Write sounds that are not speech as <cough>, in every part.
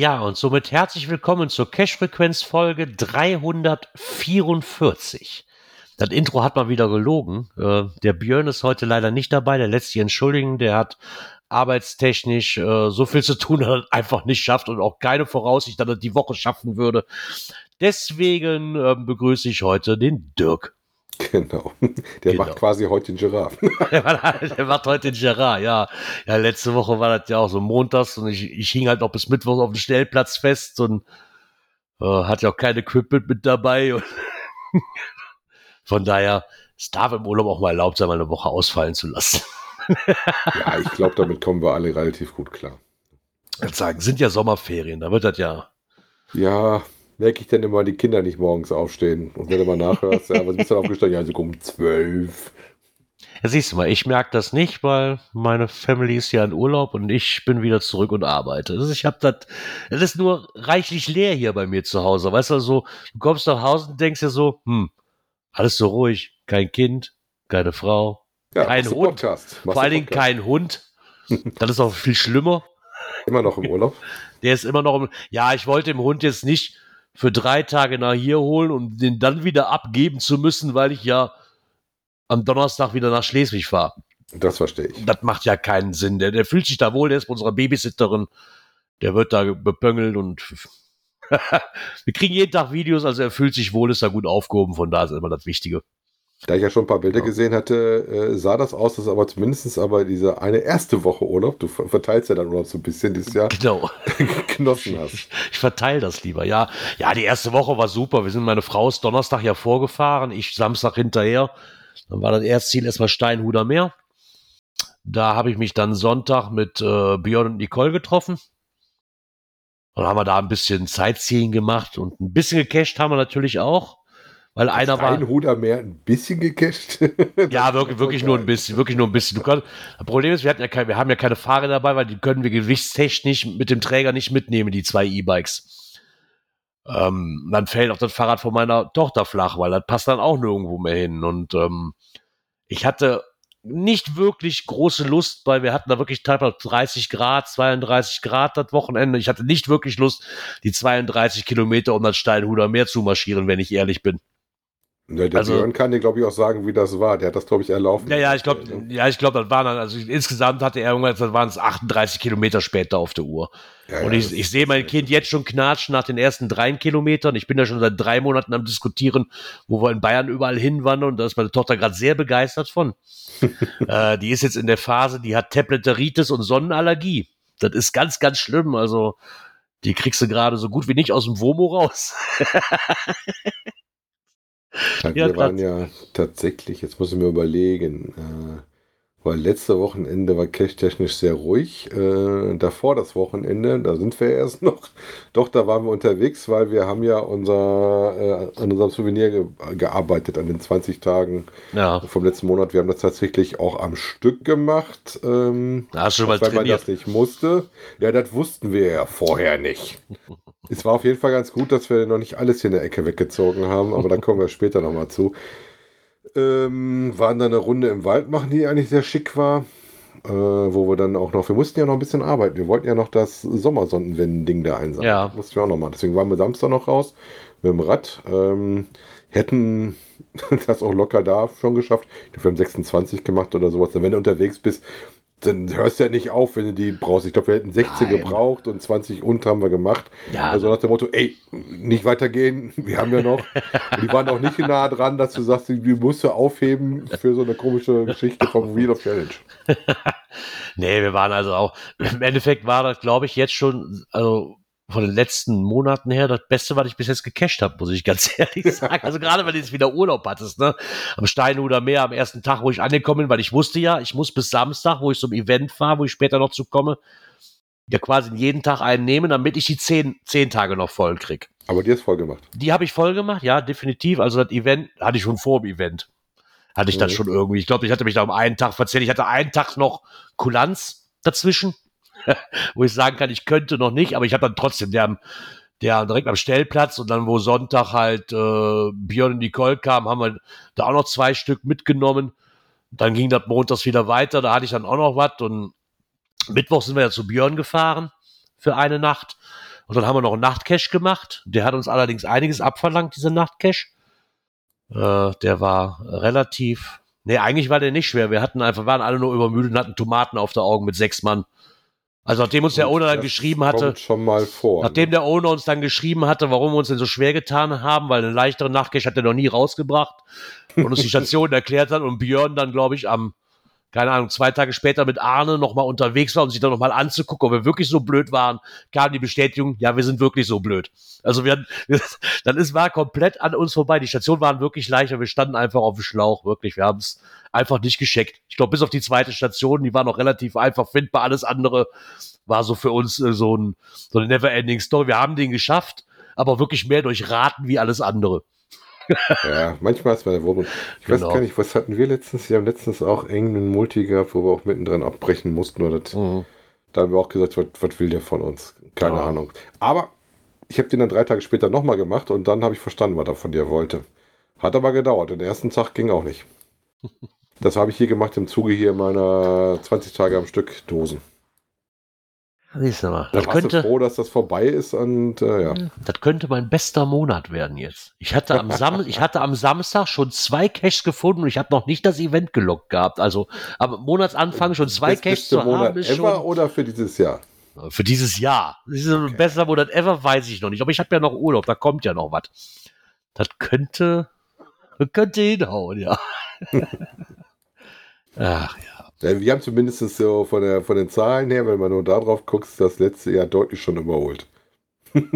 Ja, und somit herzlich willkommen zur Cash-Frequenz-Folge 344. Das Intro hat mal wieder gelogen. Äh, der Björn ist heute leider nicht dabei, der lässt sich entschuldigen. Der hat arbeitstechnisch äh, so viel zu tun, dass er einfach nicht schafft und auch keine Voraussicht, dass er die Woche schaffen würde. Deswegen äh, begrüße ich heute den Dirk. <laughs> Genau. Der Genau. macht quasi heute den Giraffen. <laughs> Der macht- der macht heute den Gerard, ja. Ja, letzte Woche war das ja auch so montags und ich, ich hing halt noch bis Mittwoch auf dem Stellplatz fest und äh, hatte auch kein Equipment mit dabei. <laughs> Von daher, es darf im Urlaub auch mal erlaubt sein, mal eine Woche ausfallen zu lassen. Ja, ich glaube, damit kommen wir alle relativ gut klar. Ich würd sagen, sind ja Sommerferien, da wird das ja. Ja, merke ich denn immer, die Kinder nicht morgens aufstehen. Und wenn du mal nachhörst, ja, was bist du denn aufgestanden? Ja, so um zwölf. Ja, siehst du mal, ich merke das nicht, weil meine Family ist ja in Urlaub und ich bin wieder zurück und arbeite. Also ich habe das, es ist nur reichlich leer hier bei mir zu Hause. Weißt du, so, du kommst nach Hause und denkst dir so, hm, alles so ruhig, kein Kind, keine Frau, Ja, Kein Hund. Podcast. Vor allen Dingen kein Hund. Das ist auch viel schlimmer. Immer noch im Urlaub. Der ist immer noch im, ja, ich wollte den Hund jetzt nicht für drei Tage nach hier holen, um den dann wieder abgeben zu müssen, weil ich ja am Donnerstag wieder nach Schleswig fahre. Das verstehe ich. Das macht ja keinen Sinn. Der, der fühlt sich da wohl, der ist bei unserer Babysitterin. Der wird da bepöngelt und <laughs> wir kriegen jeden Tag Videos, also er fühlt sich wohl, ist da gut aufgehoben, von da ist immer das Wichtige. Da ich ja schon ein paar Bilder Ja. gesehen hatte, äh, sah das aus, dass aber zumindest aber diese eine erste Woche Urlaub, du ver- verteilst ja dann Urlaub so ein bisschen dieses Jahr, Genau. <laughs> genossen hast. Ich verteile das lieber. Ja, ja, die erste Woche war super. Wir sind, meine Frau ist Donnerstag ja vorgefahren, ich Samstag hinterher. Dann war das erste Ziel erstmal Steinhuder Meer. Da habe ich mich dann Sonntag mit äh, Björn und Nicole getroffen. Dann haben wir da ein bisschen Sightseeing gemacht und ein bisschen gecached haben wir natürlich auch. Weil einer war. Steinhuder mehr ein bisschen gecasht. <laughs> Ja, wirklich, wirklich nur ein bisschen, wirklich nur ein bisschen. Du kannst, das Problem ist, wir hatten ja kein, wir haben ja keine Fahrräder dabei, weil die können wir gewichtstechnisch mit dem Träger nicht mitnehmen, die zwei E-Bikes. Ähm, dann fällt auch das Fahrrad von meiner Tochter flach, weil das passt dann auch nirgendwo mehr hin. Und ähm, ich hatte nicht wirklich große Lust, weil wir hatten da wirklich teilweise 30 Grad, 32 Grad das Wochenende. Ich hatte nicht wirklich Lust, die 32 Kilometer um das Steinhuder Meer zu marschieren, wenn ich ehrlich bin. Ja, der Also- Björn kann dir, glaube ich, auch sagen, wie das war. Der hat das, glaube ich, erlaufen. Ja, ja, ich glaube, ja, ich glaube, das waren dann, also insgesamt hatte er irgendwann, das waren es 38 Kilometer später auf der Uhr. Ja, und ja, ich, ich sehe mein Kind jetzt schon knatschen nach den ersten drei Kilometern. Ich bin ja schon seit drei Monaten am diskutieren, wo wir in Bayern überall hinwandern und da ist meine Tochter gerade sehr begeistert von. <laughs> äh, die ist jetzt in der Phase, die hat Tabletteritis und Sonnenallergie. Das ist ganz, ganz schlimm. Also, die kriegst du gerade so gut wie nicht aus dem WOMO raus. <laughs> Ja, wir waren ja tatsächlich, jetzt muss ich mir überlegen, äh, weil letzte Wochenende war cash-technisch sehr ruhig. Äh, davor das Wochenende, da sind wir erst <laughs> noch. Doch, da waren wir unterwegs, weil wir haben ja unser, äh, an unserem Souvenir ge gearbeitet, an den 20 Tagen Ja, vom letzten Monat. Wir haben das tatsächlich auch am Stück gemacht. Ähm, du schon mal auch wenn man trainiert. das nicht musste. Ja, das wussten wir ja vorher nicht. <laughs> Es war auf jeden Fall ganz gut, dass wir noch nicht alles hier in der Ecke weggezogen haben, aber da kommen wir später nochmal zu. Ähm, waren dann eine Runde im Wald machen, die eigentlich sehr schick war. Äh, wo wir dann auch noch, wir mussten ja noch ein bisschen arbeiten. Wir wollten ja noch das Sommersonnenwenden-Ding da einsammeln. Ja. Mussten wir auch noch mal. Deswegen waren wir Samstag noch raus mit dem Rad. Ähm, hätten <laughs> das auch locker da schon geschafft. Ich glaube, wir haben 26 gemacht oder sowas. Wenn du unterwegs bist, dann hörst du ja nicht auf, wenn du die brauchst. Ich glaube, wir hätten 16 Nein. gebraucht und 20 und haben wir gemacht. Ja. Also nach dem Motto, ey, nicht weitergehen, wir haben ja noch. <laughs> Die waren auch nicht nah dran, dass du sagst, die musst du aufheben für so eine komische Geschichte vom Wheel of Challenge. <laughs> Nee, wir waren also auch, im Endeffekt war das, glaube ich, jetzt schon, also von den letzten Monaten her das Beste, was ich bis jetzt gecached habe, muss ich ganz <laughs> ehrlich <laughs> sagen. Also gerade, weil du jetzt wieder Urlaub hattest, ne? Am Steinhuder Meer am ersten Tag, wo ich angekommen bin, weil ich wusste ja, ich muss bis Samstag, wo ich zum Event fahre, wo ich später noch zu komme, ja quasi jeden Tag einen nehmen, damit ich die zehn, zehn Tage noch voll krieg. Aber die ist voll gemacht. Die habe ich voll gemacht, ja, definitiv. Also das Event hatte ich schon vor dem Event. Hatte ich dann Mhm. schon irgendwie. Ich glaube, ich hatte mich da um einen Tag verzählt. Ich hatte einen Tag noch Kulanz dazwischen, <laughs> wo ich sagen kann, ich könnte noch nicht, aber ich habe dann trotzdem, der, der direkt am Stellplatz und dann, wo Sonntag halt äh, Björn und Nicole kamen, haben wir da auch noch zwei Stück mitgenommen. Dann ging das montags wieder weiter, da hatte ich dann auch noch was und Mittwoch sind wir ja zu Björn gefahren für eine Nacht. Und dann haben wir noch einen Nachtcash gemacht. Der hat uns allerdings einiges abverlangt, dieser Nachtcash. Äh, der war relativ. Nee, eigentlich war der nicht schwer. Wir hatten einfach, waren alle nur übermüdet und hatten Tomaten auf der Augen mit sechs Mann. Also nachdem uns der Owner dann geschrieben hatte, Kommt schon mal vor. nachdem der Owner uns dann geschrieben hatte, warum wir uns denn so schwer getan haben, weil eine leichtere Nachtcash hat er noch nie rausgebracht und uns die Station <laughs> erklärt hat und Björn dann, glaube ich, am keine Ahnung, zwei Tage später mit Arne nochmal unterwegs war, um sich dann nochmal anzugucken, ob wir wirklich so blöd waren, kam die Bestätigung, ja, wir sind wirklich so blöd. Also wir, <laughs> dann ist war komplett an uns vorbei. Die Stationen waren wirklich leichter, wir standen einfach auf dem Schlauch, wirklich. Wir haben es einfach nicht gescheckt. Ich glaube, bis auf die zweite Station, die war noch relativ einfach findbar. Alles andere war so für uns äh, so, ein, so eine Never-Ending Story. Wir haben den geschafft, aber wirklich mehr durch Raten wie alles andere. Ja, manchmal ist meine Wohnung. Ich weiß Genau. gar nicht, was hatten wir letztens? Wir haben letztens auch irgendeinen Multi gehabt, wo wir auch mittendrin abbrechen mussten. Oder das, Da haben wir auch gesagt, was, was will der von uns? Keine Ja. Ahnung. Aber ich habe den dann drei Tage später nochmal gemacht und dann habe ich verstanden, was er von dir wollte. Hat aber gedauert. Den ersten Tag ging auch nicht. <laughs> Das habe ich hier gemacht im Zuge hier meiner 20 Tage am Stück Dosen. Siehst du mal, Da das warst du könnte, froh, dass das vorbei ist und äh, ja. das könnte mein bester Monat werden jetzt. Ich hatte am, Sam ich hatte am Samstag schon zwei Caches gefunden und ich habe noch nicht das Event gelockt gehabt. Also am Monatsanfang schon zwei beste zu Monat haben, ist ever schon oder für dieses Jahr? für dieses Jahr. Das ist ein bester Monat ever, weiß ich noch nicht. Aber ich habe ja noch Urlaub, da kommt ja noch was. Das könnte, das könnte hinhauen, ja. <laughs> Ach ja. Wir haben zumindest so von, der, von den Zahlen her, wenn man nur darauf guckt, das letzte Jahr deutlich schon überholt. <laughs>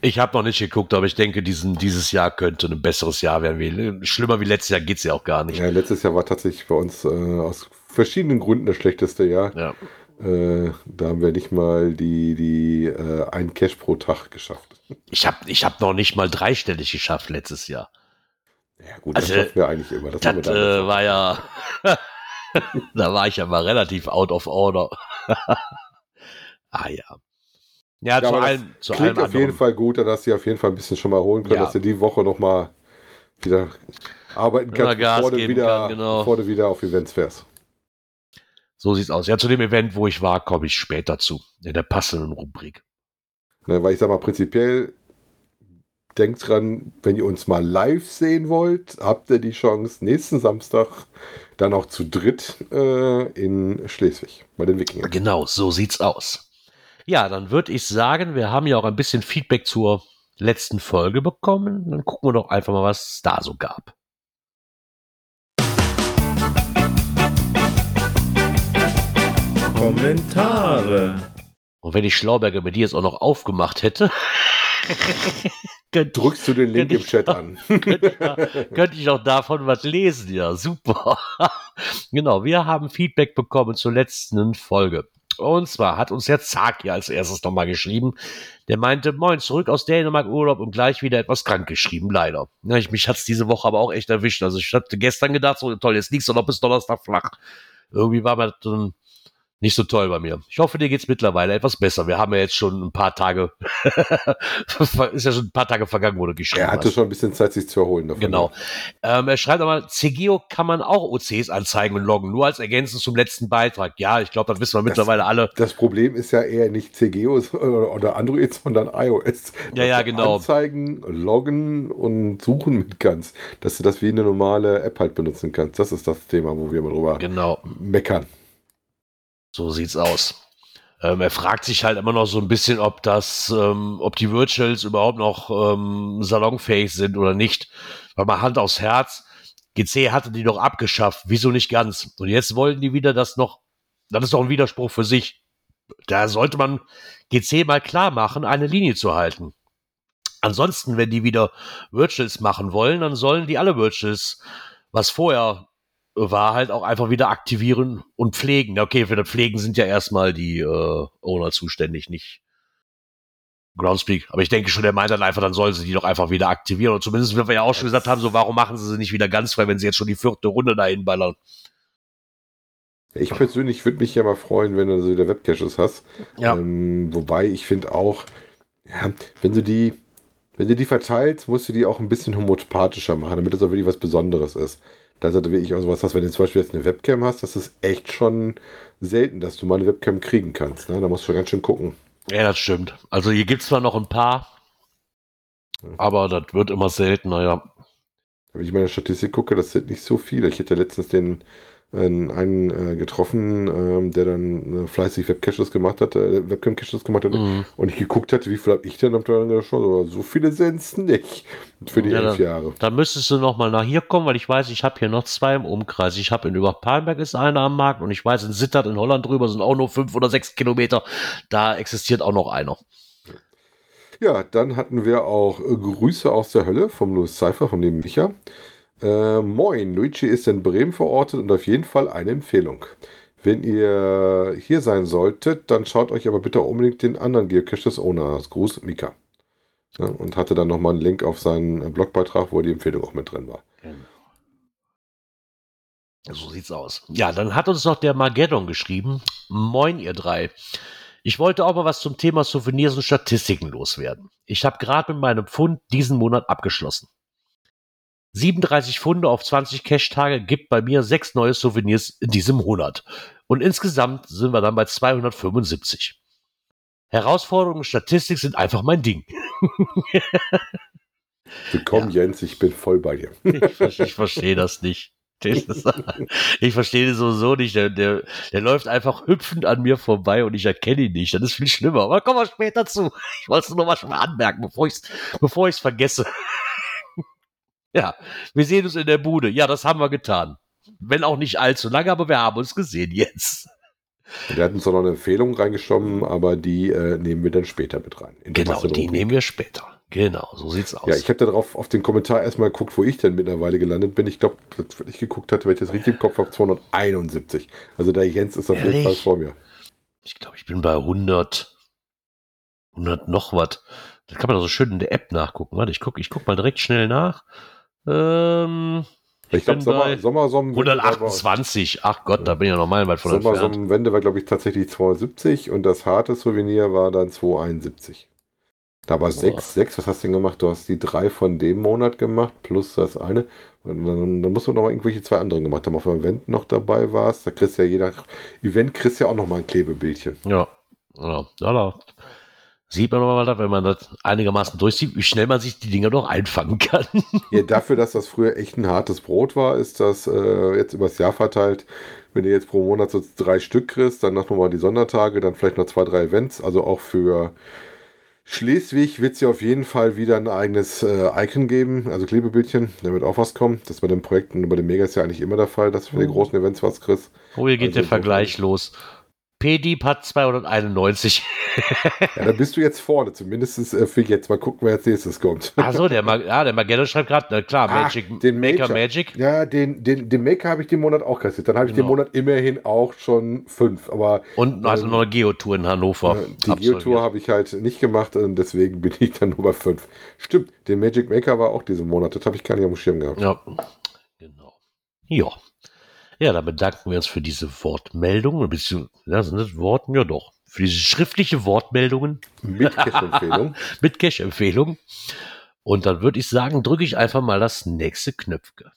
Ich habe noch nicht geguckt, aber ich denke, diesen, dieses Jahr könnte ein besseres Jahr werden. Schlimmer wie letztes Jahr geht's ja auch gar nicht. Ja, letztes Jahr war tatsächlich bei uns äh, aus verschiedenen Gründen das schlechteste Jahr. Ja. Äh, da haben wir nicht mal die, die äh, ein Cash pro Tag geschafft. Ich habe ich hab noch nicht mal dreistellig geschafft letztes Jahr. Ja gut, Also, das schaffen wir eigentlich immer. Das, Das damals äh, war ja, <laughs> <laughs> da war ich ja mal relativ out of order. <laughs> ah ja. Ja, Ja, zu aber das allen, zu Klingt allem auf jeden anderen. Fall gut, dass sie auf jeden Fall ein bisschen schon mal holen können, Ja. dass du die Woche noch mal wieder arbeiten kannst, Gas bevor du, wieder, kann, genau. bevor du wieder auf Events fährst. So sieht's aus. Ja, zu dem Event, wo ich war, komme ich später zu. In der passenden Rubrik. Ne, weil ich sag mal, prinzipiell denkt dran, wenn ihr uns mal live sehen wollt, habt ihr die Chance, nächsten Samstag dann auch zu dritt äh, in Schleswig bei den Wikingern. Genau, so sieht's aus. Ja, dann würde ich sagen, wir haben ja auch ein bisschen Feedback zur letzten Folge bekommen. Dann gucken wir doch einfach mal, was es da so gab. Kommentare. Und wenn ich Schlauberger bei dir jetzt auch noch aufgemacht hätte, <laughs> könnte, Drückst du den Link im Chat an. <laughs> könnte, ich da- könnte ich auch davon was lesen. Ja, super. <laughs> genau, wir haben Feedback bekommen zur letzten Folge. Und zwar hat uns der Zaki als erstes nochmal geschrieben. Der meinte, moin, zurück aus Dänemark Urlaub und gleich wieder etwas krank geschrieben, leider. Ja, ich, mich hat's diese Woche aber auch echt erwischt. Also ich hatte gestern gedacht, so toll, jetzt liegst du noch bis Donnerstag flach. Irgendwie war mir das dann nicht so toll bei mir. Ich hoffe, dir geht's mittlerweile etwas besser. Wir haben ja jetzt schon ein paar Tage, <laughs> ist ja schon ein paar Tage vergangen, wo du geschrieben Er hatte hast. schon ein bisschen Zeit, sich zu erholen davon. Genau. Ähm, er schreibt aber, CGO kann man auch OCs anzeigen und loggen, nur als Ergänzung zum letzten Beitrag. Ja, ich glaube, das wissen wir mittlerweile alle. Das Problem ist ja eher nicht CGO <laughs> oder Android, sondern iOS. Ja, ja, Dass du genau. Anzeigen, loggen und suchen mit kannst. Dass du das wie eine normale App halt benutzen kannst. Das ist das Thema, wo wir mal drüber Genau, meckern. So sieht's aus. Ähm, er fragt sich halt immer noch so ein bisschen, ob das, ähm, ob die Virtuals überhaupt noch ähm, salonfähig sind oder nicht. Weil mal Hand aufs Herz, GC hatte die doch abgeschafft. Wieso nicht ganz? Und jetzt wollen die wieder das noch, das ist doch ein Widerspruch für sich. da sollte man GC mal klar machen, eine Linie zu halten. Ansonsten, wenn die wieder Virtuals machen wollen, dann sollen die alle Virtuals, was vorher war, halt auch einfach wieder aktivieren und pflegen. Okay, für das Pflegen sind ja erstmal die äh, Owner zuständig, nicht Groundspeak. Aber ich denke schon, der meint dann einfach, dann sollen sie die doch einfach wieder aktivieren. Und zumindest, wie wir ja auch schon gesagt haben, so warum machen sie sie nicht wieder ganz frei, wenn sie jetzt schon die vierte Runde dahin ballern? Ich persönlich würde mich ja mal freuen, wenn du so wieder Webcaches hast. Ja. Ähm, wobei ich finde auch, ja, wenn du die, wenn du die verteilst, musst du die auch ein bisschen homopathischer machen, damit das auch wirklich was Besonderes ist. Da ist halt wirklich auch sowas hast, wenn du zum Beispiel jetzt eine Webcam hast, das ist echt schon selten, dass du mal eine Webcam kriegen kannst. Ne? Da musst du ganz schön gucken. Ja, das stimmt. Also hier gibt es zwar noch ein paar, aber das wird immer seltener, ja. Wenn ich meine Statistik gucke, das sind nicht so viele. Ich hätte letztens den einen äh, getroffen, ähm, der dann äh, fleißig Webcaches gemacht hat, äh, Webcam-Caches gemacht hat Mhm. und ich geguckt hatte, wie viel habe ich denn am Tag geschaut, aber so viele sind es nicht für die Ja, elf Jahre. Da müsstest du noch mal nach hier kommen, weil ich weiß, ich habe hier noch zwei im Umkreis. Ich habe in Überpalmberg ist einer am Markt und ich weiß, in Sittard in Holland drüber sind auch nur fünf oder sechs Kilometer. Da existiert auch noch einer. Ja, dann hatten wir auch äh, Grüße aus der Hölle vom Louis Cypher, von dem Micha. Äh, moin, Luigi ist in Bremen verortet und auf jeden Fall eine Empfehlung. Wenn ihr hier sein solltet, dann schaut euch aber bitte unbedingt den anderen Geocache des Owners. Gruß, Mika. Ja, und hatte dann nochmal einen Link auf seinen Blogbeitrag, wo die Empfehlung auch mit drin war. So sieht's aus. Ja, dann hat uns noch der Mageddon geschrieben. Moin, ihr drei. Ich wollte auch mal was zum Thema Souvenirs und Statistiken loswerden. Ich habe gerade mit meinem Pfund diesen Monat abgeschlossen. 37 Funde auf 20 Cash-Tage gibt bei mir sechs neue Souvenirs in diesem Monat. Und insgesamt sind wir dann bei 275. Herausforderungen und Statistik sind einfach mein Ding. <laughs> Willkommen, Jens, ich bin voll bei dir. Ich, ich verstehe das nicht. <laughs> Ich verstehe das sowieso nicht. Der, der, der läuft einfach hüpfend an mir vorbei und ich erkenne ihn nicht. Das ist viel schlimmer. Aber kommen wir später zu. Ich wollte es nur mal schon mal anmerken, bevor ich es bevor ich's vergesse. Ja, wir sehen uns in der Bude. Ja, das haben wir getan. Wenn auch nicht allzu lange, aber wir haben uns gesehen jetzt. Wir hatten zwar noch eine Empfehlung reingeschoben, aber die äh, nehmen wir dann später mit rein. Genau, die drum. nehmen wir später. Genau, so sieht's aus. Ja, ich habe darauf auf den Kommentar erstmal geguckt, wo ich denn mittlerweile gelandet bin. Ich glaube, wenn ich geguckt hatte, wenn ich das richtig im Kopf habe, 271. Also der Jens ist auf jeden? Fall vor mir. Ich glaube, ich bin bei 100, 100 noch was. Das kann man doch so schön in der App nachgucken. Warte, ich guck, ich guck mal direkt schnell nach. Ähm, Ich glaube, bin Sommer, Sommer, Sommer, 128. Ach Gott, da bin ich ja noch meilenweit von Sommer, entfernt. Sommerwende war, glaube ich, tatsächlich 270 und das harte Souvenir war dann 271. Da war 6, 6, was hast du denn gemacht? Du hast die drei von dem Monat gemacht, plus das eine. Und dann, dann musst du noch irgendwelche zwei anderen gemacht haben. Auf dem Event noch dabei warst. Da kriegst du ja jeder Event kriegst du ja auch noch mal ein Klebebildchen. Ja, ja, ja, da sieht man nochmal, wenn man das einigermaßen durchsieht, wie schnell man sich die Dinger doch einfangen kann. <laughs> Ja, dafür, dass das früher echt ein hartes Brot war, ist das äh, jetzt übers Jahr verteilt. Wenn du jetzt pro Monat so drei Stück kriegst, dann noch mal die Sondertage, dann vielleicht noch zwei, drei Events. Also auch für Schleswig wird es ja auf jeden Fall wieder ein eigenes äh, Icon geben, also Klebebildchen. Da wird auch was kommen. Das bei den Projekten und bei den Megas ja eigentlich immer der Fall, dass für die großen Events was kriegst. Oh, hier geht Also der Vergleich los. P-Dieb hat 291. Ja, da bist du jetzt vorne, zumindest äh, für jetzt. Mal gucken, wer als nächstes kommt. Achso, der, Mag ja, der Magellan schreibt gerade, na klar, Ah, Magic, den Maker. Magic. Ja, den, den, den Maker habe ich den Monat auch kassiert. Dann habe ich den Genau. Monat immerhin auch schon fünf. Aber Und also Ähm, noch eine Geotour in Hannover. Äh, Die Geotour habe ich halt nicht gemacht und deswegen bin ich dann nur bei 5. Stimmt, der Magic Maker war auch diesen Monat. Das habe ich gar nicht am Schirm gehabt. Ja, genau. Ja. Ja, dann bedanken wir uns für diese Wortmeldungen, beziehungsweise, ja, sind das Worten? Ja doch. Für diese schriftliche Wortmeldungen Mit Cash-Empfehlung. <laughs> mit Cash-Empfehlung. Und dann würde ich sagen, drücke ich einfach mal das nächste Knöpfke.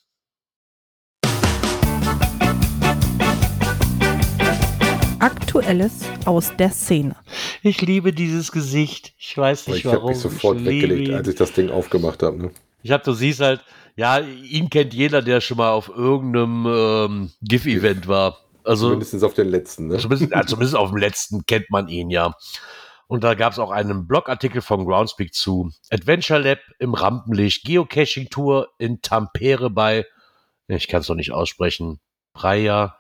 Aktuelles aus der Szene. Ich liebe dieses Gesicht. Ich weiß nicht ich habe warum. mich sofort ich weggelegt, ihn. als ich das Ding aufgemacht habe. Ne? Ich hab, du siehst halt, ja, ihn kennt jeder, der schon mal auf irgendeinem ähm, GIF-Event war. Also Mindestens auf den letzten. Ne? zumindest, ja, zumindest auf dem letzten kennt man ihn ja. Und da gab es auch einen Blogartikel von Groundspeak zu Adventure Lab im Rampenlicht, Geocaching Tour in Tampere bei, ich kann es doch nicht aussprechen, Praia.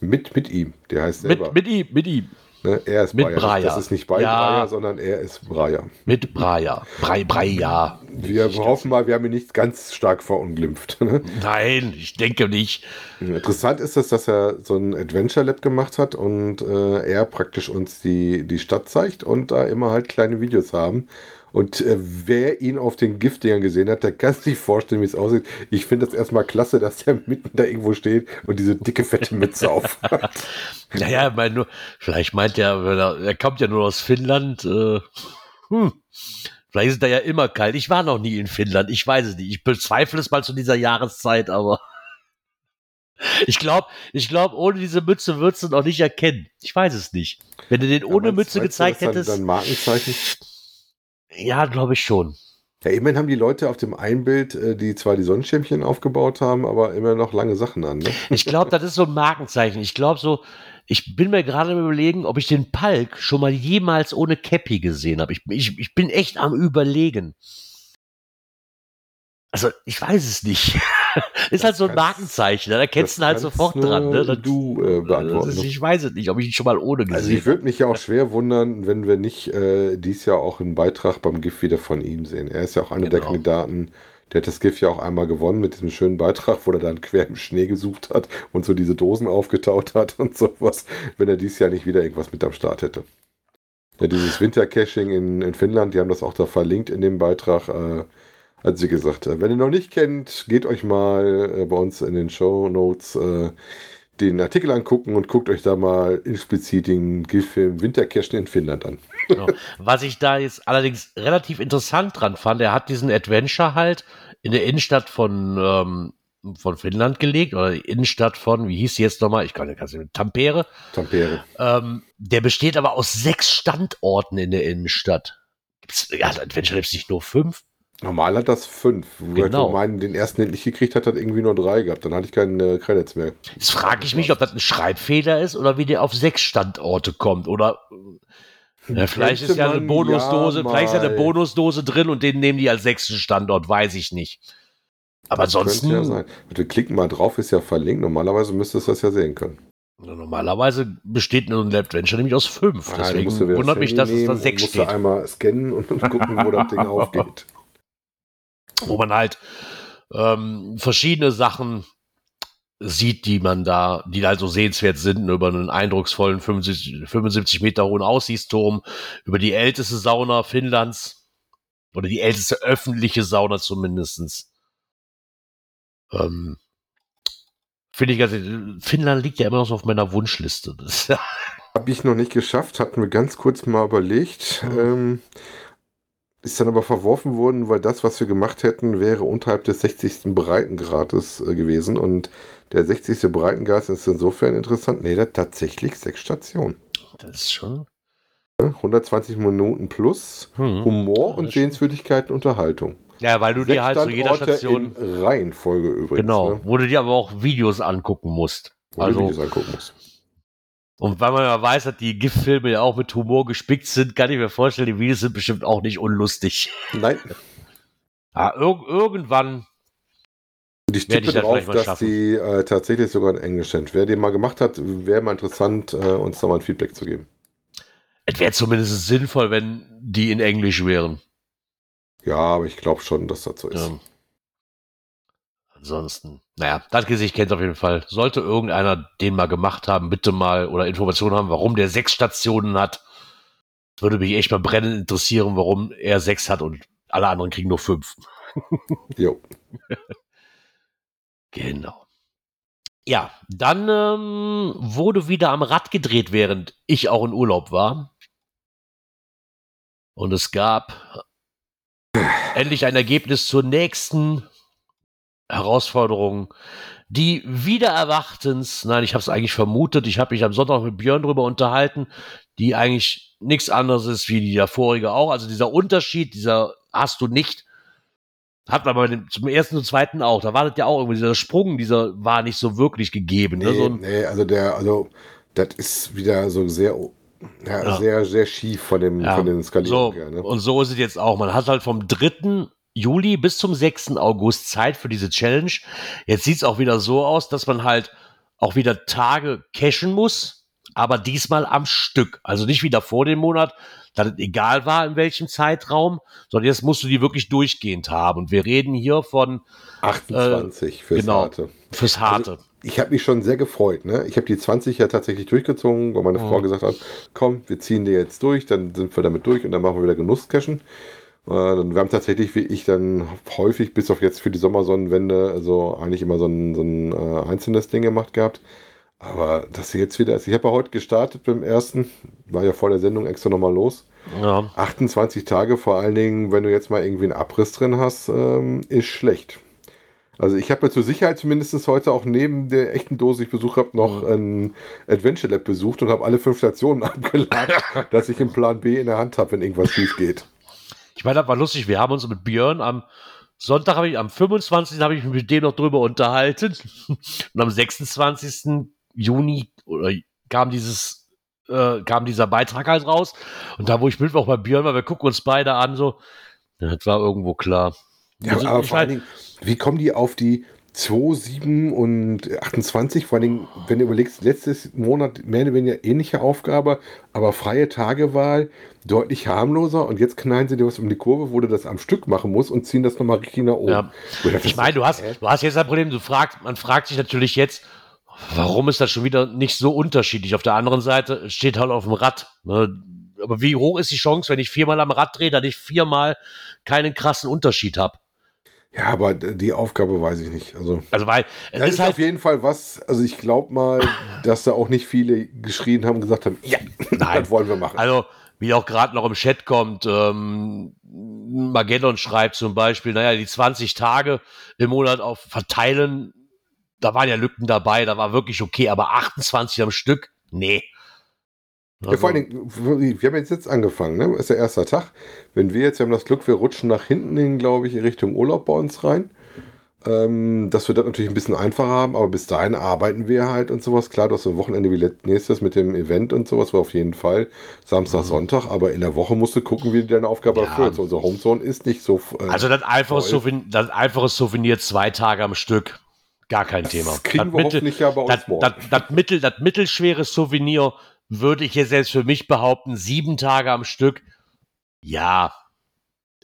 Mit, mit ihm. Der heißt selber. Mit, mit ihm, mit ihm. Ne? Er ist Mit Breyer. Breyer. Das ist nicht bei Ja. Breyer, sondern er ist Breyer. Mit Breyer. Brei, Breyer. Wir hoffen mal, wir haben ihn nicht ganz stark verunglimpft. <laughs> Ne? Nein, ich denke nicht. Interessant ist es, dass er so ein Adventure Lab gemacht hat und äh, er praktisch uns die, die Stadt zeigt und da immer halt kleine Videos haben. Und äh, wer ihn auf den Giftdingern gesehen hat, der kann sich vorstellen, wie es aussieht. Ich finde das erstmal klasse, dass der mitten da irgendwo steht und diese dicke, fette Mütze auf hat. <laughs> Naja, ich meine nur, vielleicht meint er, wenn er, er kommt ja nur aus Finnland. Äh, hm, vielleicht ist da ja immer kalt. Ich war noch nie in Finnland. Ich weiß es nicht. Ich bezweifle es mal zu dieser Jahreszeit, aber <laughs> ich glaube, ich glaube, ohne diese Mütze würdest du ihn auch nicht erkennen. Ich weiß es nicht. Wenn du den ohne Meinst- Mütze gezeigt das dann- hättest, Dann Markenzeichen. Ja, glaube ich schon. Ja, immerhin haben die Leute auf dem Einbild, äh, die zwar die Sonnenschirmchen aufgebaut haben, aber immer noch lange Sachen an. Ne? Ich glaube, das ist so ein Markenzeichen. Ich glaube so, ich bin mir gerade am überlegen, ob ich den Palk schon mal jemals ohne Cappy gesehen habe. Ich, ich, ich bin echt am überlegen. Also, ich weiß es nicht. <laughs> ist halt so ein Markenzeichen. Da erkennst du halt sofort dran. Ne? Das, du äh, das beantworten. ist, ich weiß es nicht, ob ich ihn schon mal ohne Also gesehen ich würde mich ja auch schwer wundern, wenn wir nicht äh, dies Jahr auch einen Beitrag beim GIF wieder von ihm sehen. Er ist ja auch einer der Genau. Kandidaten, der hat das GIF ja auch einmal gewonnen mit diesem schönen Beitrag, wo er dann quer im Schnee gesucht hat und so diese Dosen aufgetaut hat <laughs> und sowas, wenn er dies Jahr nicht wieder irgendwas mit am Start hätte. Ja, dieses Wintercaching in, in Finnland, die haben das auch da verlinkt in dem Beitrag. Äh, hat sie gesagt, wenn ihr noch nicht kennt, geht euch mal äh, bei uns in den Show Notes äh, den Artikel angucken und guckt euch da mal explizit den GIF-Film Wintercachen in Finnland an. Genau. Was ich da jetzt allerdings relativ interessant dran fand, er hat diesen Adventure halt in der Innenstadt von, ähm, von Finnland gelegt, oder die Innenstadt von, wie hieß sie jetzt nochmal? Ich kann nicht, nicht Tampere. Tampere. Ähm, der besteht aber aus sechs Standorten in der Innenstadt. Gibt's, ja, Adventure gibt es nicht nur fünf. Normal hat das fünf. Genau. Genau. meinen, den ersten, den ich gekriegt hat, hat irgendwie nur drei gehabt. Dann hatte ich keine Credits mehr. Jetzt frage ich mich, ob das ein Schreibfehler ist oder wie der auf sechs Standorte kommt. Oder ja, vielleicht Könnte ist ja eine Bonusdose, ja vielleicht ist ja eine Bonusdose drin und den nehmen die als sechsten Standort, weiß ich nicht. Aber ansonsten, ja sein. Wir klicken mal drauf, ist ja verlinkt. Normalerweise müsstest du das ja sehen können. normalerweise besteht ein Adventure nämlich aus fünf. Ah, dann Deswegen wieder wundert das mich, dass es da nehmen und sechs musst du steht. einmal scannen und gucken, wo das Ding <laughs> aufgeht. Wo man halt ähm, verschiedene Sachen sieht, die man da, die halt so sehenswert sind, über einen eindrucksvollen 75, 75 Meter hohen Aussichtsturm, über die älteste Sauna Finnlands oder die älteste öffentliche Sauna zumindestens. Ähm, Finde ich ganz, Finnland liegt ja immer noch so auf meiner Wunschliste. <laughs> Habe ich noch nicht geschafft, hatten wir ganz kurz mal überlegt. Ähm, ist dann aber verworfen worden, weil das, was wir gemacht hätten, wäre unterhalb des 60. Breitengrades äh, gewesen. Und der 60. Breitengrad ist insofern interessant. Nee, der hat tatsächlich sechs Stationen. das ist schon. Ne? 120 Minuten plus Hm. Humor Ja, und. Sehenswürdigkeiten, Unterhaltung. Ja, weil du dir halt zu jeder Station. in Reihenfolge übrigens. Genau, Ne? wo du dir aber auch Videos angucken musst. Wo du Also, Videos angucken musst. Und weil man ja weiß, dass die GIF-Filme ja auch mit Humor gespickt sind, kann ich mir vorstellen, die Videos sind bestimmt auch nicht unlustig. Nein, <laughs> Ja, ir irgendwann, Und ich tippe das drauf, vielleicht mal dass schaffen. die äh, tatsächlich sogar in Englisch sind. Wer den mal gemacht hat, wäre mal interessant, äh, uns da mal ein Feedback zu geben. es wäre zumindest sinnvoll, wenn die in Englisch wären. Ja, aber ich glaube schon, dass das so ist. Ja. Ansonsten, naja, das Gesicht kennt auf jeden Fall. Sollte irgendeiner den mal gemacht haben, bitte mal oder Informationen haben, warum der sechs Stationen hat. Würde mich echt mal brennend interessieren, warum er sechs hat und alle anderen kriegen nur fünf. <laughs> Jo. <laughs> Genau. Ja, dann ähm, wurde wieder am Rad gedreht, während ich auch in Urlaub war. Und es gab endlich ein Ergebnis zur nächsten Herausforderung, die wieder erwartens, nein, ich habe es eigentlich vermutet, ich habe mich am Sonntag mit Björn drüber unterhalten, die eigentlich nichts anderes ist wie die vorige auch. Also dieser Unterschied, dieser hast du nicht, hat man bei dem, zum ersten und zweiten auch. Da war das ja auch irgendwie, dieser Sprung, dieser war nicht so wirklich gegeben. Nee, Ne? So nee, also der, also das ist wieder so sehr, ja, Ja. sehr, sehr schief von dem, Ja, von den so, Skalierungen her. Ne? und so ist es jetzt auch. Man hat halt vom 3. Juli bis zum 6. August Zeit für diese Challenge. Jetzt sieht es auch wieder so aus, dass man halt auch wieder Tage cashen muss. aber diesmal am Stück. Also nicht wieder vor dem Monat, dass es egal war, in welchem Zeitraum, sondern jetzt musst du die wirklich durchgehend haben. Und wir reden hier von 28 äh, fürs genau, Harte. Fürs Harte. Also, ich habe mich schon sehr gefreut. Ne? Ich habe die 20 ja tatsächlich durchgezogen, weil meine Mhm. Frau gesagt hat, komm, wir ziehen die jetzt durch, dann sind wir damit durch und dann machen wir wieder Genusscashen. Äh, wir haben tatsächlich, wie ich dann häufig, bis auf jetzt für die Sommersonnenwende, also eigentlich immer so ein, so ein äh, einzelnes Ding gemacht gehabt. Aber dass sie jetzt wieder ist, ich habe ja heute gestartet beim ersten, war ja vor der Sendung extra nochmal los. Ja. 28 Tage, vor allen Dingen, wenn du jetzt mal irgendwie einen Abriss drin hast, ähm, ist schlecht. Also ich habe ja zur Sicherheit zumindest heute auch neben der echten Dose, die ich besucht habe, noch ein Adventure Lab besucht und habe alle fünf Stationen <laughs> abgeladen, <laughs> dass ich einen Plan B in der Hand habe, wenn irgendwas schief geht. Ich meine, das war lustig. Wir haben uns mit Björn am Sonntag, habe ich, am 25. habe ich mich mit dem noch drüber unterhalten. <laughs> Und am 26. Juni oder, kam dieses, äh, kam dieser Beitrag halt raus. Und da, wo ich Mittwoch bei Björn war, wir gucken uns beide an, so, das war irgendwo klar. Ja, Also, aber vor allen Dingen, wie kommen die auf die 2, 7 und 28? Vor allen Dingen, wenn du überlegst, letztes Monat mehr oder weniger ähnliche Aufgabe, aber freie Tagewahl deutlich harmloser und jetzt knallen sie dir was um die Kurve, wo du das am Stück machen musst und ziehen das nochmal richtig nach oben. Ja. Ich meine, du hast, du hast jetzt ein Problem, du fragst, man fragt sich natürlich jetzt, warum ist das schon wieder nicht so unterschiedlich? Auf der anderen Seite steht halt auf dem Rad. Ne? Aber wie hoch ist die Chance, wenn ich viermal am Rad drehe, dass ich viermal keinen krassen Unterschied habe? Ja, aber die Aufgabe weiß ich nicht. Also, Also weil es das ist ist halt auf jeden Fall was, also ich glaube mal, <laughs> dass da auch nicht viele geschrien haben und gesagt haben, ja, <laughs> Nein. das wollen wir machen. Also, wie auch gerade noch im Chat kommt, ähm, Magellan schreibt zum Beispiel, naja, die 20 Tage im Monat auf verteilen, da waren ja Lücken dabei, da war wirklich okay, aber 28 am Stück, nee. Ja, vor allen Dingen, wir haben jetzt, jetzt angefangen, ne? Ist der erste Tag. Wenn wir jetzt, wir haben das Glück, wir rutschen nach hinten hin, glaube ich, in Richtung Urlaub bei uns rein. Ähm, dass wir das natürlich ein bisschen einfacher haben, aber bis dahin arbeiten wir halt und sowas. Klar, du hast ein Wochenende wie nächstes mit dem Event und sowas, war auf jeden Fall Samstag, Sonntag, aber in der Woche musst du gucken, wie du deine Aufgabe Mhm. Ja. erfüllst. Unsere Homezone ist nicht so. äh, Also das einfache. Souvenir, das einfache Souvenir zwei Tage am Stück, gar kein Thema. Das kriegen wir Mittel- hoffentlich ja bei uns das, das, das, mittel, das mittelschwere Souvenir würde ich jetzt selbst für mich behaupten, sieben Tage am Stück, ja,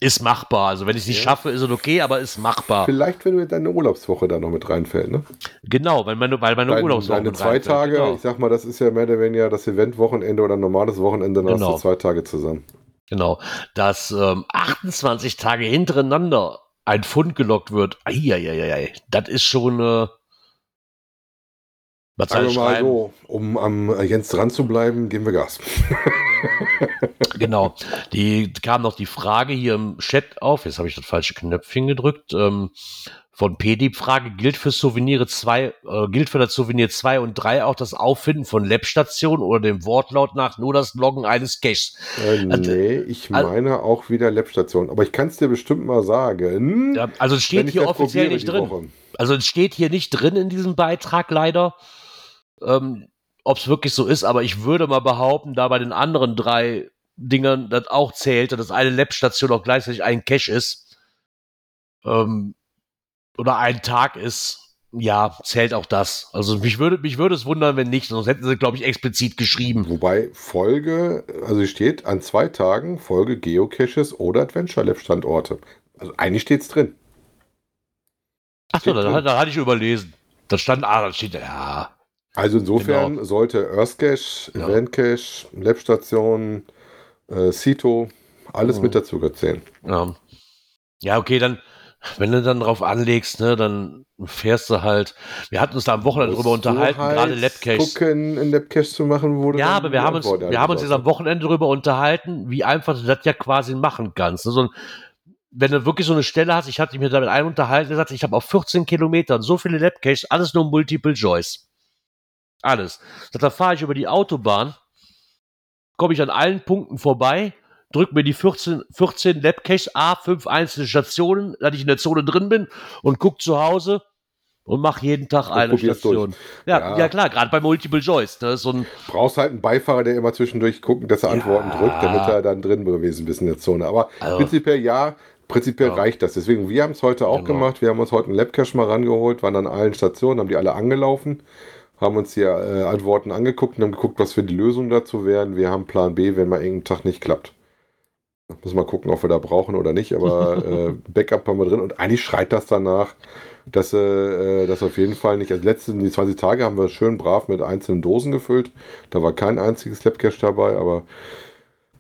ist machbar. Also wenn ich es nicht Ja. schaffe, ist es okay, aber ist machbar. Vielleicht, wenn du deine Urlaubswoche da noch mit reinfällt, ne? Genau, weil meine, weil meine Deine, Urlaubswoche deine mit zwei reinfällt, Tage, Genau. ich sag mal, das ist ja mehr oder weniger das Eventwochenende oder ein normales Wochenende, dann Genau. hast du zwei Tage zusammen. genau. Dass ähm, 28 Tage hintereinander ein Pfund gelockt wird, eieieiei, das ist schon. Äh, Sagen wir mal so, um am äh, Jens dran zu bleiben, geben wir Gas. <laughs> Genau. Die kam noch die Frage hier im Chat auf. Jetzt habe ich das falsche Knöpfchen gedrückt. Ähm, von PD Frage gilt für Souvenire 2, äh, gilt für das Souvenir 2 und 3 auch das Auffinden von Lab-Stationen oder dem Wortlaut nach nur das Loggen eines Caches? Äh, Also, nee, ich also- meine auch wieder Labstation. Aber ich kann es dir bestimmt mal sagen. Ja, also es steht hier offiziell nicht drin. Woche. Also es steht hier nicht drin in diesem Beitrag leider, ähm, ob es wirklich so ist, aber ich würde mal behaupten, da bei den anderen drei Dingern das auch zählte, dass eine Lab-Station auch gleichzeitig ein Cache ist ähm, oder ein Tag ist, ja, zählt auch das. Also mich würde, mich würde es wundern, wenn nicht, sonst hätten sie, glaube ich, explizit geschrieben. Wobei Folge, also steht an zwei Tagen Folge Geocaches oder Adventure Lab Standorte. Also eigentlich steht's drin. Achso, steht da, drin. da hatte ich überlesen. Da stand, ah, da steht, ja, Also insofern Genau. sollte Earth Cache, Ja. Event Cache, Labstation, äh, Cito, alles Mhm. mit dazu zählen. Ja. Ja, okay, dann, wenn du dann drauf anlegst, ne, dann fährst du halt. Wir hatten uns da am Wochenende drüber Musst du unterhalten, halt gerade Labcaches. gucken, einen Labcache zu machen, wo Ja, aber wir haben uns, wir haben uns jetzt am Wochenende drüber unterhalten, wie einfach du das ja quasi machen kannst. Ne? So ein, wenn du wirklich so eine Stelle hast, ich hatte mich da mit einem unterhalten, der sagte, ich habe auf 14 Kilometern so viele Labcaches, alles nur Multiple Choice. Alles. Da fahre ich über die Autobahn, komme ich an allen Punkten vorbei, drück mir die 14, 14 Labcaches, A, 5 einzelne Stationen, dass ich in der Zone drin bin und guck zu Hause und mach jeden Tag eine probier's Station. Ja, Ja. ja. klar, gerade bei Multiple Choice. Ne? So ein, brauchst halt einen Beifahrer, der immer zwischendurch guckt, dass er Ja. Antworten drückt, damit er dann drin gewesen ist in der Zone. Aber Also- prinzipiell ja, prinzipiell Ja. reicht das. Deswegen, wir haben es heute auch Genau. gemacht. Wir haben uns heute einen Labcache mal rangeholt, waren an allen Stationen, haben die alle angelaufen, haben uns die äh, Antworten angeguckt und haben geguckt, was für die Lösung dazu wären. Wir haben Plan B, wenn mal irgendein Tag nicht klappt. Muss mal gucken, ob wir da brauchen oder nicht, aber <laughs> äh, Backup haben wir drin und eigentlich schreit das danach, dass äh, das auf jeden Fall nicht. Als letzten die 20 Tage haben wir schön brav mit einzelnen Dosen gefüllt. Da war kein einziges Labcache dabei, aber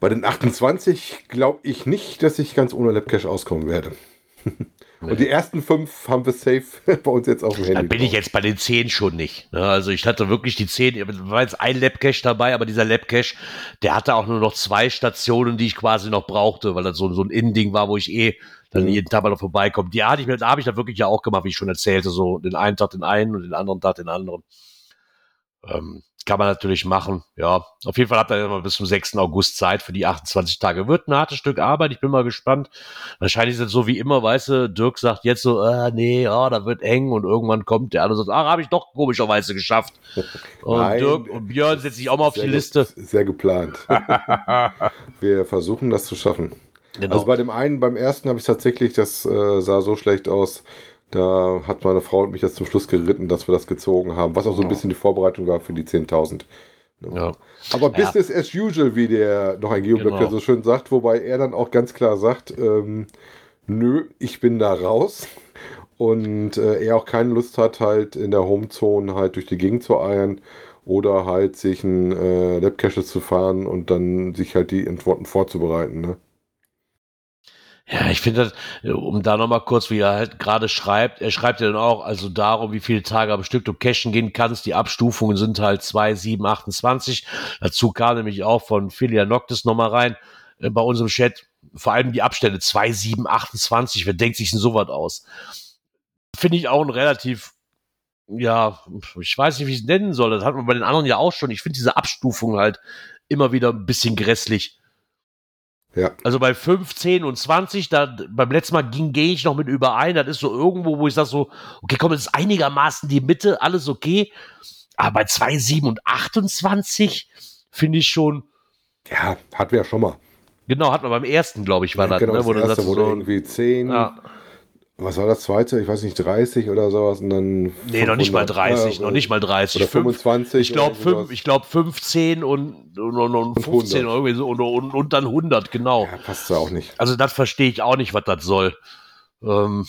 bei den 28 glaube ich nicht, dass ich ganz ohne Labcache auskommen werde. <laughs> Und die ersten fünf haben wir safe <laughs> bei uns jetzt auf dem Handy. Dann bin ich jetzt bei den zehn schon nicht. Ne? Also ich hatte wirklich die zehn, war jetzt ein Labcache dabei, aber dieser Labcache, der hatte auch nur noch zwei Stationen, die ich quasi noch brauchte, weil das so, so ein Innending war, wo ich eh dann mhm. jeden Tag mal noch vorbeikomme. Die hatte ich mir, da habe ich dann wirklich ja auch gemacht, wie ich schon erzählte, so den einen Tag den einen und den anderen Tag den anderen. Ähm, kann man natürlich machen. Ja, auf jeden Fall habt ihr immer bis zum 6. August Zeit für die 28 Tage. Wird ein hartes Stück Arbeit. Ich bin mal gespannt. Wahrscheinlich ist es so wie immer, weißt du, Dirk sagt jetzt so, äh, nee, oh, da wird eng und irgendwann kommt der andere sagt, ach, habe ich doch komischerweise geschafft. <laughs> Und Nein, Dirk und Björn setzen sich auch mal auf die Liste. Sehr geplant. <laughs> Wir versuchen das zu schaffen. Genau. Also bei dem einen, beim ersten habe ich tatsächlich, das äh, sah so schlecht aus, da hat meine Frau und mich jetzt zum Schluss geritten, dass wir das gezogen haben, was auch so ein bisschen die Vorbereitung war für die 10.000. Ja. Aber Business ja. as usual, wie der noch ein Geoblöcker genau. so schön sagt, wobei er dann auch ganz klar sagt, ähm, nö, ich bin da raus. Und äh, er auch keine Lust hat, halt in der Homezone halt durch die Gegend zu eiern oder halt sich ein äh, Labcache zu fahren und dann sich halt die Antworten vorzubereiten. Ne? Ja, ich finde das, um da nochmal kurz, wie er halt gerade schreibt, er schreibt ja dann auch, also darum, wie viele Tage am Stück du cashen gehen kannst. Die Abstufungen sind halt 2, 7, 28. Dazu kam nämlich auch von Philia Noctis nochmal rein äh, bei unserem Chat, vor allem die Abstände 2, 7, 28. Wer denkt sich denn sowas aus? Finde ich auch ein relativ ja, ich weiß nicht, wie ich es nennen soll. Das hat man bei den anderen ja auch schon. Ich finde diese Abstufung halt immer wieder ein bisschen grässlich. Ja. Also bei 15 und 20, da beim letzten Mal ging, gehe ich noch mit überein. Das ist so irgendwo, wo ich sage so, okay, komm, das ist einigermaßen die Mitte, alles okay. Aber bei 2, 7 und 28 finde ich schon. Ja, hatten wir ja schon mal. Genau, hatten wir beim ersten, glaube ich, war ja, das. Genau, ne, wo das erste wurde so, irgendwie 10. Ja was war das zweite? Ich weiß nicht, 30 oder sowas. Und dann nee, 500, noch nicht mal 30, äh, noch nicht mal 30. Oder 25. Ich glaube glaub 15 und, und, und, und 15 und irgendwie so und, und, und, dann 100, genau. Ja, passt ja auch nicht. Also das verstehe ich auch nicht, was das soll. Ähm,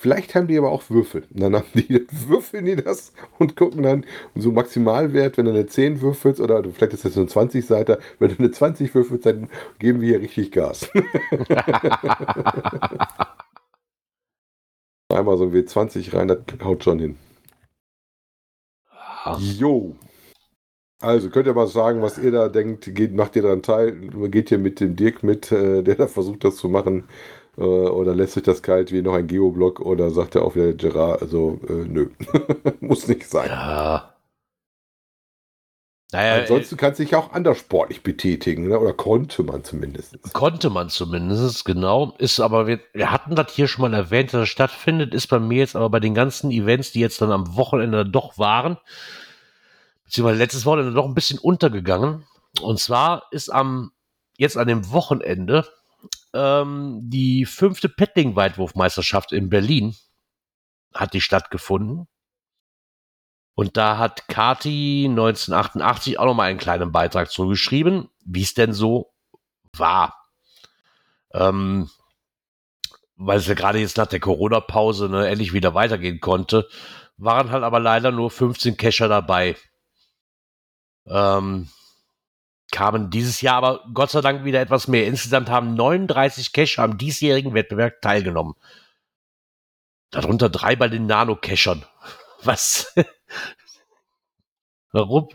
Vielleicht haben die aber auch Würfel. Und dann haben die, <laughs> würfeln die das und gucken dann so Maximalwert, wenn du eine 10 würfelst oder vielleicht ist das so ein 20 Seiter, wenn du eine 20 würfelst, dann geben wir hier richtig Gas. <laughs> Einmal so ein W20 rein, das haut schon hin. Jo. Also könnt ihr mal sagen, was ihr da denkt. Geht, macht ihr da einen Teil? Geht ihr mit dem Dirk mit, äh, der da versucht, das zu machen? Äh, oder lässt euch das kalt wie noch ein Geoblock? Oder sagt er auch wieder Gerard, also äh, nö, <laughs> muss nicht sein. Ja. Naja, Ansonsten äh, kann sich auch anders sportlich betätigen, ne? oder konnte man zumindest. Konnte man zumindest, genau. Ist aber, wir, wir hatten das hier schon mal erwähnt, dass das stattfindet, ist bei mir jetzt aber bei den ganzen Events, die jetzt dann am Wochenende doch waren, beziehungsweise letztes Wochenende doch ein bisschen untergegangen. Und zwar ist am, jetzt an dem Wochenende, ähm, die fünfte Pettling-Weitwurfmeisterschaft in Berlin hat die stattgefunden. Und da hat Kati 1988 auch nochmal einen kleinen Beitrag zugeschrieben, wie es denn so war. Ähm, weil es ja gerade jetzt nach der Corona-Pause ne, endlich wieder weitergehen konnte, waren halt aber leider nur 15 Cacher dabei. Ähm, kamen dieses Jahr aber Gott sei Dank wieder etwas mehr. Insgesamt haben 39 Cacher am diesjährigen Wettbewerb teilgenommen. Darunter drei bei den Nano-Cachern. <laughs> Was? Warum?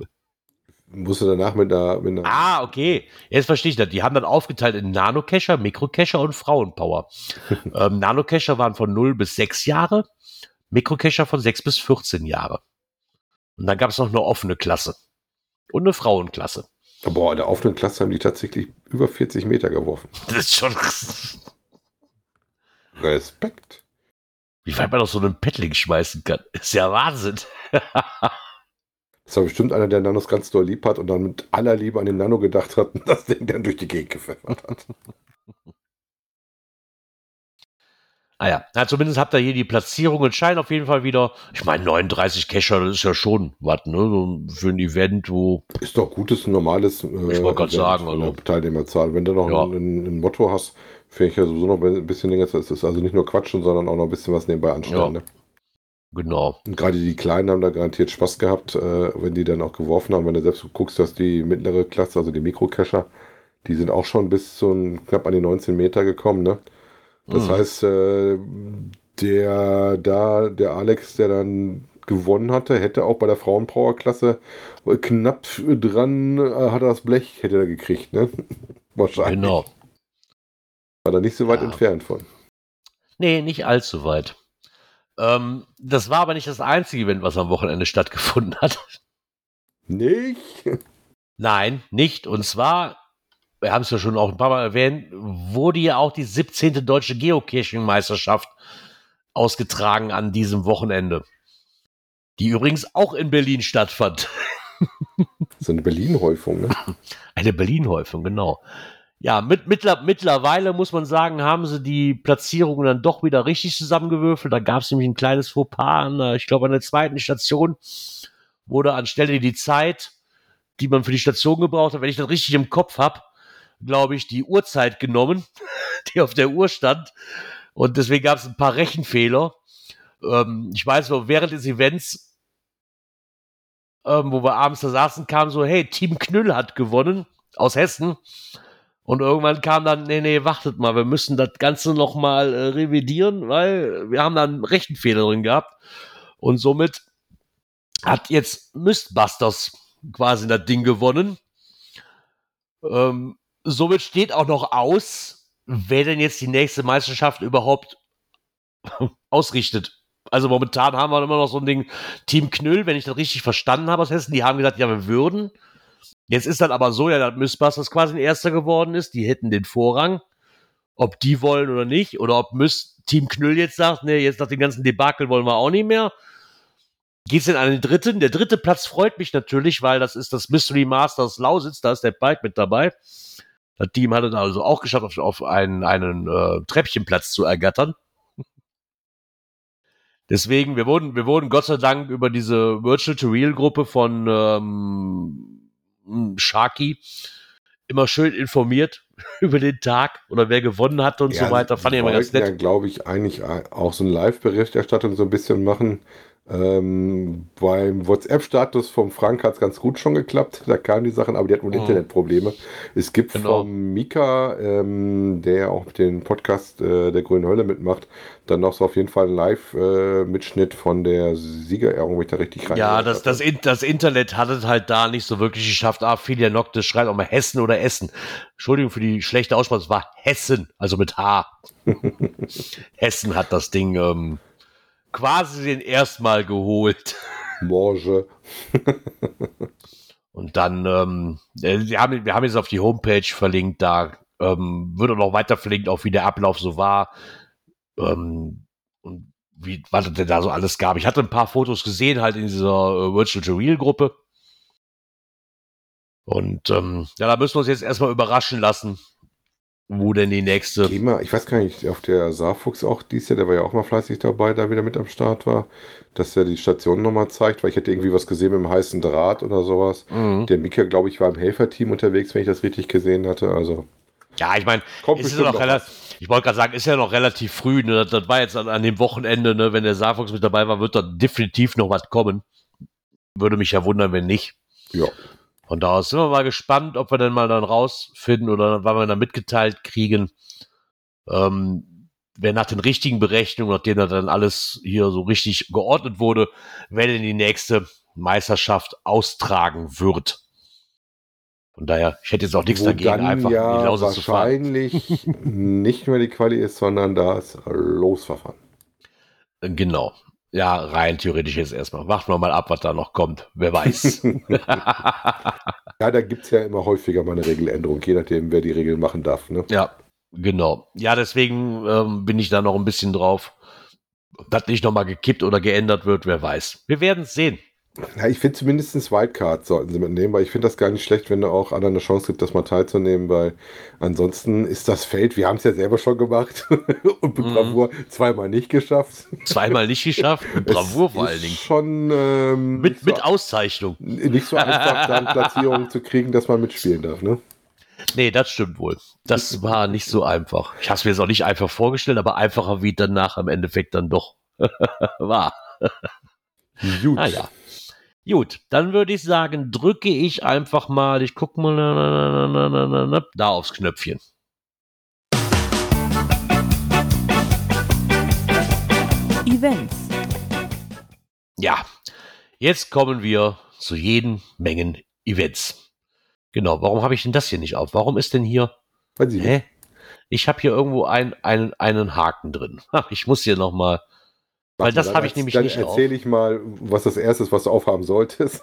Musst du danach mit einer, mit einer. Ah, okay. Jetzt verstehe ich das. Die haben dann aufgeteilt in Nano-Cacher, Mikro-Cacher und Frauenpower. <laughs> ähm, Nano-Cacher waren von 0 bis 6 Jahre, Mikro-Cacher von 6 bis 14 Jahre. Und dann gab es noch eine offene Klasse. Und eine Frauenklasse. Boah, in der offenen Klasse haben die tatsächlich über 40 Meter geworfen. <laughs> Das ist schon. Respekt. Wie weit man auf so einen Paddling schmeißen kann. Ist ja Wahnsinn. <laughs> das war bestimmt einer, der Nanos ganz doll lieb hat und dann mit aller Liebe an den Nano gedacht hat und das Ding dann durch die Gegend gepfeffert hat. <laughs> Ah ja, ja zumindest habt ihr hier die Platzierungen, scheinen auf jeden Fall wieder, ich meine 39 Kescher, das ist ja schon was, ne, so für ein Event, wo... Ist doch gutes, normales äh, ich wollte gerade sagen, also. also, Teilnehmerzahl. Wenn du noch Ja. ein, ein, Motto hast, finde ich ja sowieso noch ein bisschen länger, das ist also nicht nur quatschen, sondern auch noch ein bisschen was nebenbei anstellen. Ja. Ne? Genau. Und gerade die Kleinen haben da garantiert Spaß gehabt, äh, wenn die dann auch geworfen haben. Wenn du selbst guckst, dass die mittlere Klasse, also die Mikrokescher, die sind auch schon bis zu knapp an die 19 Meter gekommen. Ne? Das Mhm. heißt, äh, der da, der Alex, der dann gewonnen hatte, hätte auch bei der Frauenpower-Klasse knapp dran, äh, hat er das Blech, hätte er gekriegt, ne? <laughs> Wahrscheinlich. Genau. War da nicht so weit Ja. entfernt von. Nee, nicht allzu weit. Ähm, das war aber nicht das einzige Event, was am Wochenende stattgefunden hat. Nicht? Nein, nicht. Und zwar, wir haben es ja schon auch ein paar Mal erwähnt, wurde ja auch die 17. Deutsche Geocaching-Meisterschaft ausgetragen an diesem Wochenende. Die übrigens auch in Berlin stattfand. So eine Berlin-Häufung, ne? Eine Berlin-Häufung, genau. Ja, mit, mittler, mittlerweile muss man sagen, haben sie die Platzierungen dann doch wieder richtig zusammengewürfelt. Da gab es nämlich ein kleines Fauxpas. An, ich glaube, an der zweiten Station wurde anstelle die Zeit, die man für die Station gebraucht hat, wenn ich das richtig im Kopf habe, glaube ich, die Uhrzeit genommen, <laughs> die auf der Uhr stand. Und deswegen gab es ein paar Rechenfehler. Ähm, ich weiß noch, während des Events, ähm, wo wir abends da saßen, kam so, hey, Team Knüll hat gewonnen aus Hessen. Und irgendwann kam dann, nee, nee, wartet mal, wir müssen das Ganze noch mal äh, revidieren, weil wir haben da einen Rechenfehler drin gehabt. Und somit hat jetzt Mistbusters quasi das Ding gewonnen. Ähm, somit steht auch noch aus, wer denn jetzt die nächste Meisterschaft überhaupt <laughs> ausrichtet. Also momentan haben wir immer noch so ein Ding, Team Knüll, wenn ich das richtig verstanden habe aus Hessen, die haben gesagt, ja, wir würden. Jetzt ist dann aber so, ja, dass Mistbusters quasi ein Erster geworden ist, die hätten den Vorrang. Ob die wollen oder nicht, oder ob Mist Team Knüll jetzt sagt, nee, jetzt nach dem ganzen Debakel wollen wir auch nicht mehr. Geht's denn an den dritten? Der dritte Platz freut mich natürlich, weil das ist das Mystery Masters Lausitz, da ist der Bike mit dabei. Das Team hat es also auch geschafft, auf, auf einen, einen äh, Treppchenplatz zu ergattern. Deswegen, wir wurden, wir wurden Gott sei Dank über diese Virtual to Real Gruppe von ähm, Sharky immer schön informiert <laughs> über den Tag oder wer gewonnen hat und so weiter. Fand ich immer ganz nett. Ja, glaube ich, eigentlich auch so eine Live-Berichterstattung so ein bisschen machen. Ähm, beim WhatsApp-Status vom Frank hat es ganz gut schon geklappt. Da kamen die Sachen, aber die hatten wohl Mhm. Internetprobleme. Es gibt Genau. vom Mika, ähm, der auch den Podcast äh, der Grünen Hölle mitmacht, dann noch so auf jeden Fall einen Live-Mitschnitt von der Siegerehrung, wenn ich da richtig rein Ja, das, das, In- das Internet hat es halt da nicht so wirklich geschafft. Ah, Filia Noctis schreibt auch mal Hessen oder Essen. Entschuldigung für die schlechte Aussprache, es war Hessen, also mit H. <laughs> Hessen hat das Ding ähm, quasi den erstmal geholt. Morge. <laughs> Und dann, ähm, äh, wir, haben, wir haben jetzt auf die Homepage verlinkt, da ähm, wird auch noch weiter verlinkt, auch wie der Ablauf so war. Ähm, und wie, was es denn da so alles gab. Ich hatte ein paar Fotos gesehen, halt in dieser äh, Virtual to Real Gruppe. Und ähm, ja, da müssen wir uns jetzt erstmal überraschen lassen, wo denn die nächste. Mal, ich weiß gar nicht, auf der Saarfuchs auch dies Jahr, der war ja auch mal fleißig dabei, da wieder mit am Start war, dass er die Station nochmal zeigt, weil ich hätte irgendwie was gesehen mit dem heißen Draht oder sowas. Mhm. Der Mika, glaube ich, war im Helferteam unterwegs, wenn ich das richtig gesehen hatte. Also Ja, ich meine, ist ja noch relativ, ich wollte gerade sagen, ist ja noch relativ früh. Ne? Das, das war jetzt an, an dem Wochenende, ne? wenn der Saarfuchs mit dabei war, wird da definitiv noch was kommen. Würde mich ja wundern, wenn nicht. Ja. Von da aus sind wir mal gespannt, ob wir dann mal dann rausfinden oder wann wir dann mitgeteilt kriegen, ähm, wer nach den richtigen Berechnungen, nachdem dann alles hier so richtig geordnet wurde, wer denn die nächste Meisterschaft austragen wird. Von daher, ich hätte jetzt auch nichts Wo dagegen, einfach in ja die Lausitz wahrscheinlich <laughs> nicht mehr die Quali ist, sondern das Losverfahren. Genau. Ja, rein theoretisch jetzt erstmal. Warten wir mal ab, was da noch kommt. Wer weiß. <laughs> <laughs> Ja, da gibt es ja immer häufiger mal eine Regeländerung, je nachdem, wer die Regeln machen darf. Ne? ja, genau. Ja, deswegen ähm, bin ich da noch ein bisschen drauf. Ob das nicht nochmal gekippt oder geändert wird, wer weiß. Wir werden es sehen. Ja, ich finde zumindest Wildcard sollten sie mitnehmen, weil ich finde das gar nicht schlecht, wenn du auch anderen eine Chance gibt, das mal teilzunehmen, weil ansonsten ist das Feld, wir haben es ja selber schon gemacht <laughs> und mit Mhm. Bravour zweimal nicht geschafft. Zweimal nicht geschafft, mit <laughs> Bravour vor allen Dingen. Schon ähm, Mit, nicht, mit so, Auszeichnung. nicht so einfach, dann Platzierungen zu kriegen, dass man mitspielen darf. Ne? Nee, das stimmt wohl. Das war nicht so einfach. Ich habe es mir jetzt auch nicht einfach vorgestellt, aber einfacher wie danach im Endeffekt dann doch <laughs> war. Gut. Ah ja. Gut, dann würde ich sagen, drücke ich einfach mal, ich gucke mal na, na, na, na, na, na, da aufs Knöpfchen. Events. Ja, jetzt kommen wir zu jeden Mengen Events. Genau, warum habe ich denn das hier nicht auf? Warum ist denn hier, Weiß ich hä? Ich habe hier irgendwo ein, einen, einen Haken drin. Ha, Ich muss hier nochmal, weil Warte, das dann habe ich nämlich dann nicht auf. erzähle ich mal, was das erste ist, was du aufhaben solltest.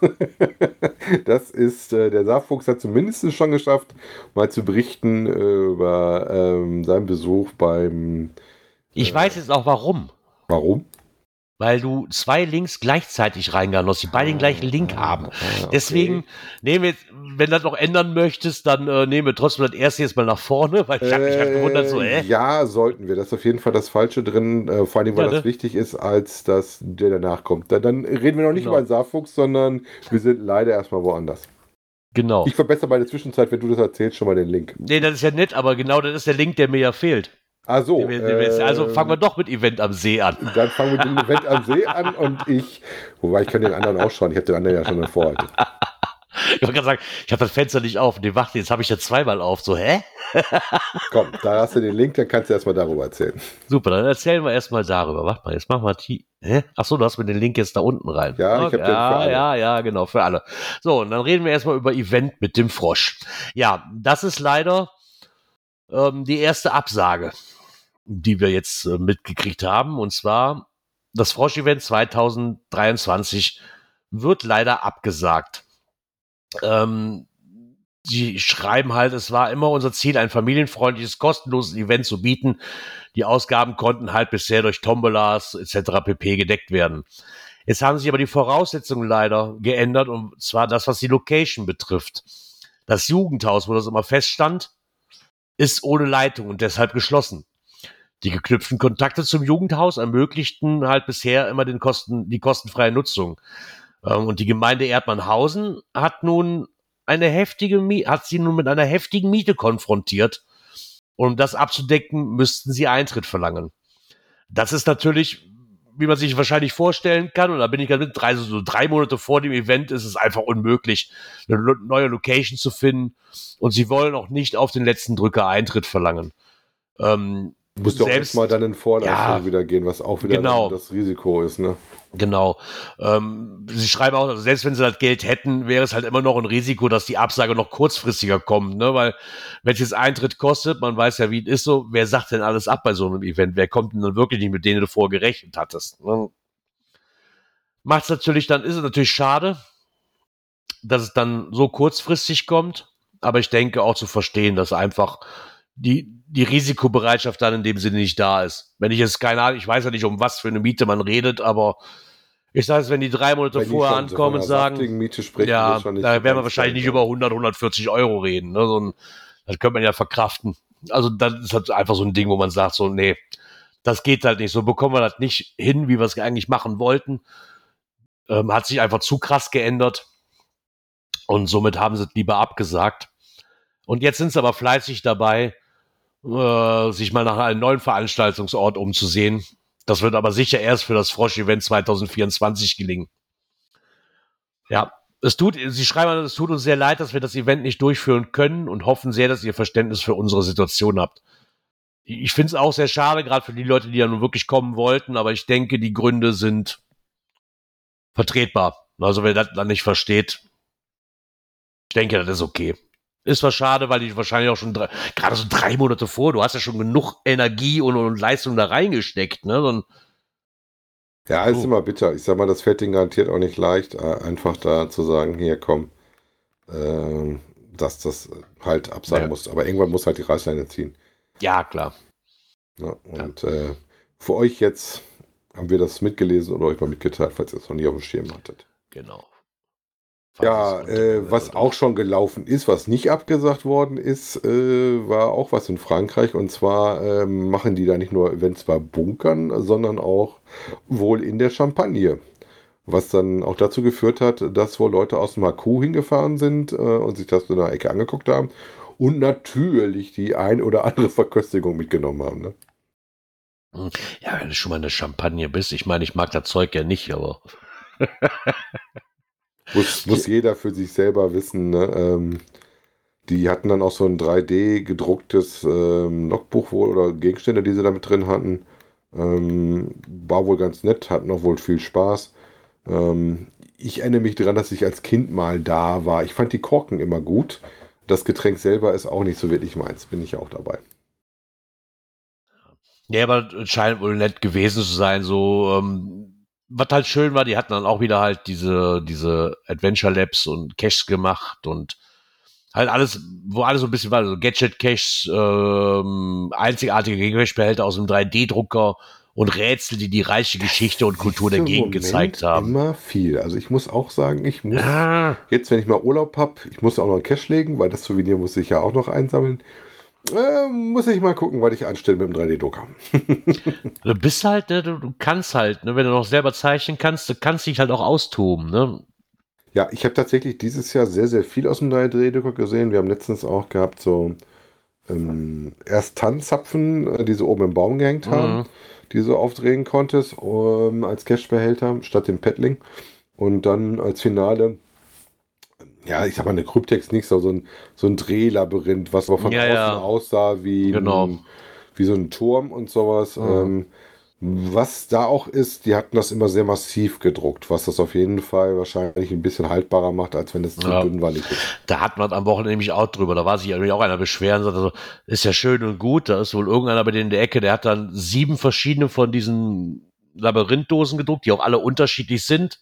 <laughs> das ist, äh, der Saarfuchs hat zumindest schon geschafft, mal zu berichten äh, über ähm, seinen Besuch beim. Ich weiß jetzt auch warum. Warum? Weil du zwei Links gleichzeitig reingegangen hast, die beide den gleichen Link haben. Ah, okay. Deswegen nehmen wir jetzt, wenn du das noch ändern möchtest, dann äh, nehmen wir trotzdem das erste jetzt mal nach vorne, weil ich habe mich halt gewundert, so, Äh? Ja, sollten wir. Das ist auf jeden Fall das Falsche drin, äh, vor allem, weil Ja, das ne? wichtig ist, als dass der danach kommt. Dann, dann reden wir noch nicht Genau. über den Saarfuchs, sondern wir sind leider erstmal woanders. Genau. Ich verbessere bei der Zwischenzeit, wenn du das erzählst, schon mal den Link. Nee, das ist ja nett, aber genau das ist der Link, der mir ja fehlt. Ah so. Den den jetzt- also ähm, fangen wir doch mit Event am See an. Dann fangen wir mit dem <laughs> Event am See an und ich, wobei ich kann den anderen auch schauen, ich habe den anderen ja schon vorhalten. Ich wollte gerade sagen, ich habe das Fenster nicht auf. Nee, warte, jetzt habe ich ja zweimal auf. So, hä? <laughs> Komm, da hast du den Link, dann kannst du erstmal darüber erzählen. Super, dann erzählen wir erstmal darüber. Warte mal, jetzt machen wir die. Hä? Achso, du hast mir den Link jetzt da unten rein. Ja, ich hab den für ja, alle. ja, ja, genau, für alle. So, und dann reden wir erstmal über Event mit dem Frosch. Ja, das ist leider ähm, die erste Absage, die wir jetzt äh, mitgekriegt haben. Und zwar, das Frosch-Event 2023 wird leider abgesagt. Ähm, die schreiben halt, es war immer unser Ziel, ein familienfreundliches, kostenloses Event zu bieten. Die Ausgaben konnten halt bisher durch Tombolas etc. pp. gedeckt werden. Jetzt haben sich aber die Voraussetzungen leider geändert und zwar das, was die Location betrifft. Das Jugendhaus, wo das immer feststand, ist ohne Leitung und deshalb geschlossen. Die geknüpften Kontakte zum Jugendhaus ermöglichten halt bisher immer den Kosten, die kostenfreie Nutzung. Ähm, Und die Gemeinde Erdmannhausen hat nun eine heftige, hat sie nun mit einer heftigen Miete konfrontiert. Und um das abzudecken, müssten sie Eintritt verlangen. Das ist natürlich, wie man sich wahrscheinlich vorstellen kann, und da bin ich gerade mit drei, so drei Monate vor dem Event ist es einfach unmöglich, eine neue Location zu finden. Und sie wollen auch nicht auf den letzten Drücker Eintritt verlangen. Ähm, Du musst ja auch Selbst- erstmal dann in Vorleistung Ja. wieder gehen, was auch wieder Genau. das Risiko ist. Ne? Genau. Ähm, sie schreiben auch, also selbst wenn sie das Geld hätten, wäre es halt immer noch ein Risiko, dass die Absage noch kurzfristiger kommt, ne? Weil wenn es jetzt Eintritt kostet, man weiß ja, wie es ist so, wer sagt denn alles ab bei so einem Event? Wer kommt denn dann wirklich nicht mit denen du vorher gerechnet hattest? Ne? Macht es natürlich dann, ist es natürlich schade, dass es dann so kurzfristig kommt, aber ich denke auch zu verstehen, dass einfach die, die Risikobereitschaft dann in dem Sinne nicht da ist. Wenn ich jetzt keine Ahnung, ich weiß ja nicht, um was für eine Miete man redet, aber ich sage es, wenn die drei Monate Wenn vorher ankommen und sagen, Miete sprechen, ja, da werden wir wahrscheinlich nicht über 100, 140 Euro reden. Ne? So ein, das könnte man ja verkraften. Also das ist halt einfach so ein Ding, wo man sagt, so, nee, das geht halt nicht. So bekommen wir das nicht hin, wie wir es eigentlich machen wollten. Ähm, hat sich einfach zu krass geändert. Und somit haben sie es lieber abgesagt. Und jetzt sind sie aber fleißig dabei, äh, sich mal nach einem neuen Veranstaltungsort umzusehen. Das wird aber sicher erst für das Frosch-Event 2024 gelingen. Ja, es tut, Sie schreiben, es tut uns sehr leid, dass wir das Event nicht durchführen können und hoffen sehr, dass ihr Verständnis für unsere Situation habt. Ich finde es auch sehr schade, gerade für die Leute, die ja nun wirklich kommen wollten, aber ich denke, die Gründe sind vertretbar. Also wer das dann nicht versteht, ich denke, das ist okay. Ist zwar schade, weil ich wahrscheinlich auch schon drei, gerade so drei Monate vor, du hast ja schon genug Energie und, und Leistung da reingesteckt, ne? Ein, Ja, ist immer bitter. Ich sag mal, das fällt denen garantiert auch nicht leicht, äh, einfach da zu sagen, hier komm, ähm, dass das halt absagen Ja. muss. Aber irgendwann muss halt die Reißleine ziehen. ja, klar. Ne? Und äh, für euch jetzt haben wir das mitgelesen und euch mal mitgeteilt, falls ihr es noch nie auf dem Schirm hattet. Genau. Ja, äh, was auch schon gelaufen ist, was nicht abgesagt worden ist, äh, war auch was in Frankreich. Und zwar äh, machen die da nicht nur Events bei Bunkern, sondern auch wohl in der Champagne. Was dann auch dazu geführt hat, dass wohl Leute aus dem Haku hingefahren sind äh, und sich das in der Ecke angeguckt haben. Und natürlich die ein oder andere Verköstigung mitgenommen haben. Ne? Hm. Ja, wenn du schon mal eine Champagne bist, ich meine, ich mag das Zeug ja nicht, aber. <laughs> muss, muss jeder für sich selber wissen. Ne? Ähm, die hatten dann auch so ein 3D gedrucktes ähm, Logbuch wohl oder Gegenstände, die sie da mit drin hatten. Ähm, war wohl ganz nett, hatten auch wohl viel Spaß. Ähm, ich erinnere mich daran, dass ich als Kind mal da war. Ich fand die Korken immer gut. Das Getränk selber ist auch nicht so wirklich meins, bin ich auch dabei. Ja, aber scheint wohl nett gewesen zu sein. So, ähm, was halt schön war, die hatten dann auch wieder halt diese, diese Adventure Labs und Caches gemacht und halt alles, wo alles so ein bisschen war, so Gadget Caches, ähm, einzigartige Gegenwärtsbehälter aus einem 3D-Drucker und Rätsel, die die reiche Geschichte und Kultur der Gegend gezeigt haben. Immer viel. Also ich muss auch sagen, ich muss ah. jetzt, wenn ich mal Urlaub habe, ich muss auch noch einen Cache legen, weil das Souvenir muss ich ja auch noch einsammeln. Äh, muss ich mal gucken, was ich anstelle mit dem 3D-Drucker. du <laughs> bist halt, ne, du, kannst halt, ne, wenn du noch selber zeichnen kannst, du kannst dich halt auch austoben. Ne? Ja, ich habe tatsächlich dieses Jahr sehr, sehr viel aus dem 3D-Drucker gesehen. Wir haben letztens auch gehabt, so ähm, erst Tannenzapfen, äh, die so oben im Baum gehängt mhm. haben, die du so aufdrehen konntest um, als Cashbehälter statt dem Paddling. Und dann als Finale ja, ich sag mal, eine Kryptex nicht, so ein, so ein Drehlabyrinth, was aber von ja, außen ja. aussah wie, genau. ein, wie so ein Turm und sowas. Mhm. Ähm, was da auch ist, die hatten das immer sehr massiv gedruckt, was das auf jeden Fall wahrscheinlich ein bisschen haltbarer macht, als wenn es zu ja. dünnwandig ist. Da hat man am Wochenende nämlich auch drüber. Da war sich nämlich auch einer beschweren, sagt, also, ist ja schön und gut. Da ist wohl irgendeiner bei denen in der Ecke, der hat dann sieben verschiedene von diesen Labyrinthdosen gedruckt, die auch alle unterschiedlich sind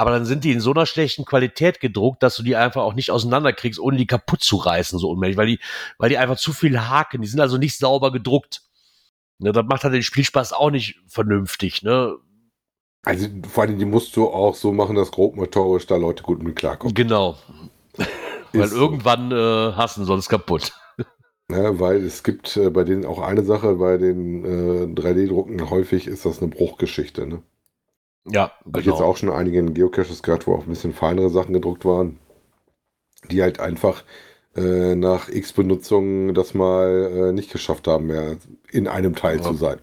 aber dann sind die in so einer schlechten Qualität gedruckt, dass du die einfach auch nicht auseinanderkriegst, ohne die kaputt zu reißen, so unmäßig, weil die, weil die einfach zu viel haken. Die sind also nicht sauber gedruckt. Ne, das macht halt den Spielspaß auch nicht vernünftig, ne? Also vor allem, die musst du auch so machen, dass grobmotorisch da Leute gut mit klarkommen. Genau. <laughs> weil irgendwann äh, hassen sonst kaputt. Ja, weil es gibt äh, bei denen auch eine Sache, bei den äh, 3D-Drucken häufig ist das eine Bruchgeschichte, ne? Ja, genau. Habe ich jetzt auch schon einige in Geocaches gehabt, wo auch ein bisschen feinere Sachen gedruckt waren, die halt einfach äh, nach X Benutzung das mal äh, nicht geschafft haben, mehr in einem Teil ja. zu sein.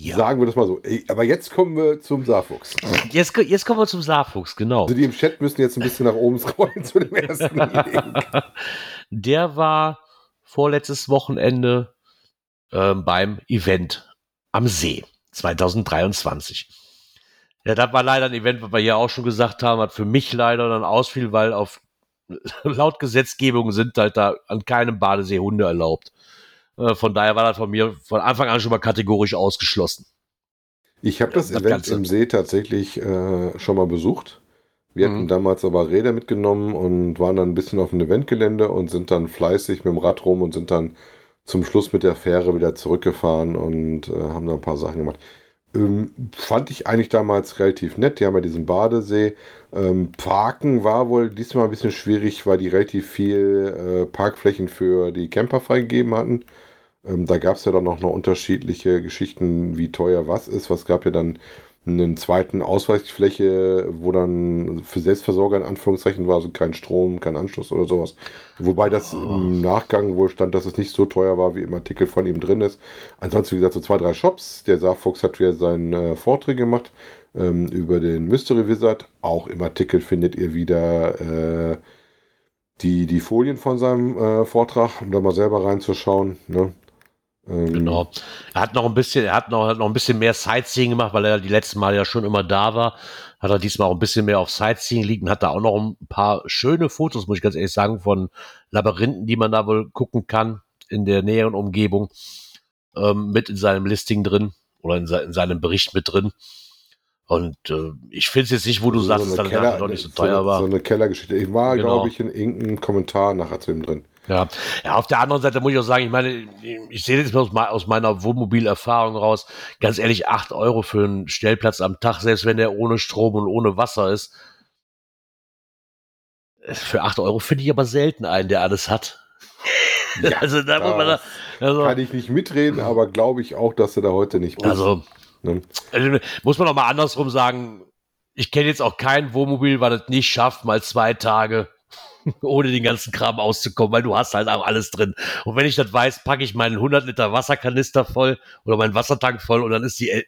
Ja. Sagen wir das mal so. Aber jetzt kommen wir zum Saarfuchs. Jetzt, jetzt kommen wir zum Saarfuchs, genau. Also die im Chat müssen jetzt ein bisschen nach oben scrollen zu dem ersten <laughs> Der war vorletztes Wochenende äh, beim Event am See. 2023. Ja, das war leider ein Event, was wir hier auch schon gesagt haben, hat für mich leider dann ausfiel, weil auf <laughs> laut Gesetzgebung sind halt da an keinem Badesee Hunde erlaubt. Äh, von daher war das von mir von Anfang an schon mal kategorisch ausgeschlossen. Ich habe das, das, Event Ganze. im See tatsächlich äh, schon mal besucht. Wir mhm. hatten damals aber Räder mitgenommen und waren dann ein bisschen auf dem Eventgelände und sind dann fleißig mit dem Rad rum und sind dann zum Schluss mit der Fähre wieder zurückgefahren und äh, haben da ein paar Sachen gemacht. Ähm, fand ich eigentlich damals relativ nett. Die haben ja diesen Badesee. Ähm, Parken war wohl diesmal ein bisschen schwierig, weil die relativ viel äh, Parkflächen für die Camper freigegeben hatten. Ähm, da gab es ja dann noch, noch unterschiedliche Geschichten, wie teuer was ist. Was gab ja dann einen zweiten Ausweichfläche, wo dann für Selbstversorger in Anführungszeichen war, also kein Strom, kein Anschluss oder sowas. Wobei das oh. im Nachgang wohl stand, dass es nicht so teuer war, wie im Artikel von ihm drin ist. Ansonsten, wie gesagt, so zwei, drei Shops. Der Saarfuchs hat wieder seinen äh, Vortrag gemacht ähm, über den Mystery Wizard. Auch im Artikel findet ihr wieder äh, die, die Folien von seinem äh, Vortrag, um da mal selber reinzuschauen. Ne? Ähm, genau. Er hat noch ein bisschen, er hat noch, hat noch ein bisschen mehr Sightseeing gemacht, weil er die letzten Mal ja schon immer da war. Hat er diesmal auch ein bisschen mehr auf Sightseeing liegen, hat da auch noch ein paar schöne Fotos, muss ich ganz ehrlich sagen, von Labyrinthen, die man da wohl gucken kann in der näheren Umgebung, ähm, mit in seinem Listing drin oder in, se in seinem Bericht mit drin. Und äh, ich finde es jetzt nicht, wo du so sagst, dass das Keller, noch nicht so teuer so, war. So eine Kellergeschichte. Ich war, genau. glaube ich, in irgendeinem Kommentar nachher zu ihm drin. Ja. ja, auf der anderen Seite muss ich auch sagen, ich meine, ich sehe das aus, aus meiner Wohnmobilerfahrung raus. Ganz ehrlich, acht Euro für einen Stellplatz am Tag, selbst wenn der ohne Strom und ohne Wasser ist. Für acht Euro finde ich aber selten einen, der alles hat. <laughs> Ja, <laughs> also da muss man da, also, kann ich nicht mitreden, aber glaube ich auch, dass du da heute nicht bist. Also, ne? also muss man auch mal andersrum sagen, ich kenne jetzt auch kein Wohnmobil, was das nicht schafft, mal zwei Tage <laughs> ohne den ganzen Kram auszukommen, weil du hast halt auch alles drin. Und wenn ich das weiß, packe ich meinen 100 Liter Wasserkanister voll oder meinen Wassertank voll und dann ist die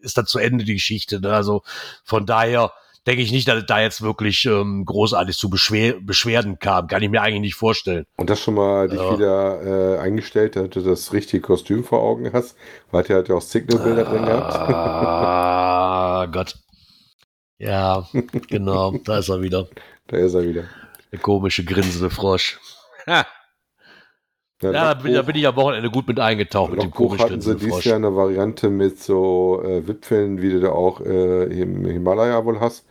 ist dann zu Ende die Geschichte. Ne? Also von daher denke ich nicht, dass es da jetzt wirklich ähm, großartig zu Beschwer Beschwerden kam. Kann ich mir eigentlich nicht vorstellen. Und das schon mal dich ja. wieder äh, eingestellt, dass du das richtige Kostüm vor Augen hast, weil der hat ja auch Signal-Bilder ah, drin gehabt. Ah, Gott. Ja, <laughs> genau, da ist er wieder. Da ist er wieder. Der komische grinsende Frosch. Ha. Ja, ja da, bin, da, bin, ich am Wochenende gut mit eingetaucht mit dem komisch hatten sie dieses Jahr eine Variante mit so äh, Wipfeln, wie du da auch äh, im Himalaya wohl hast,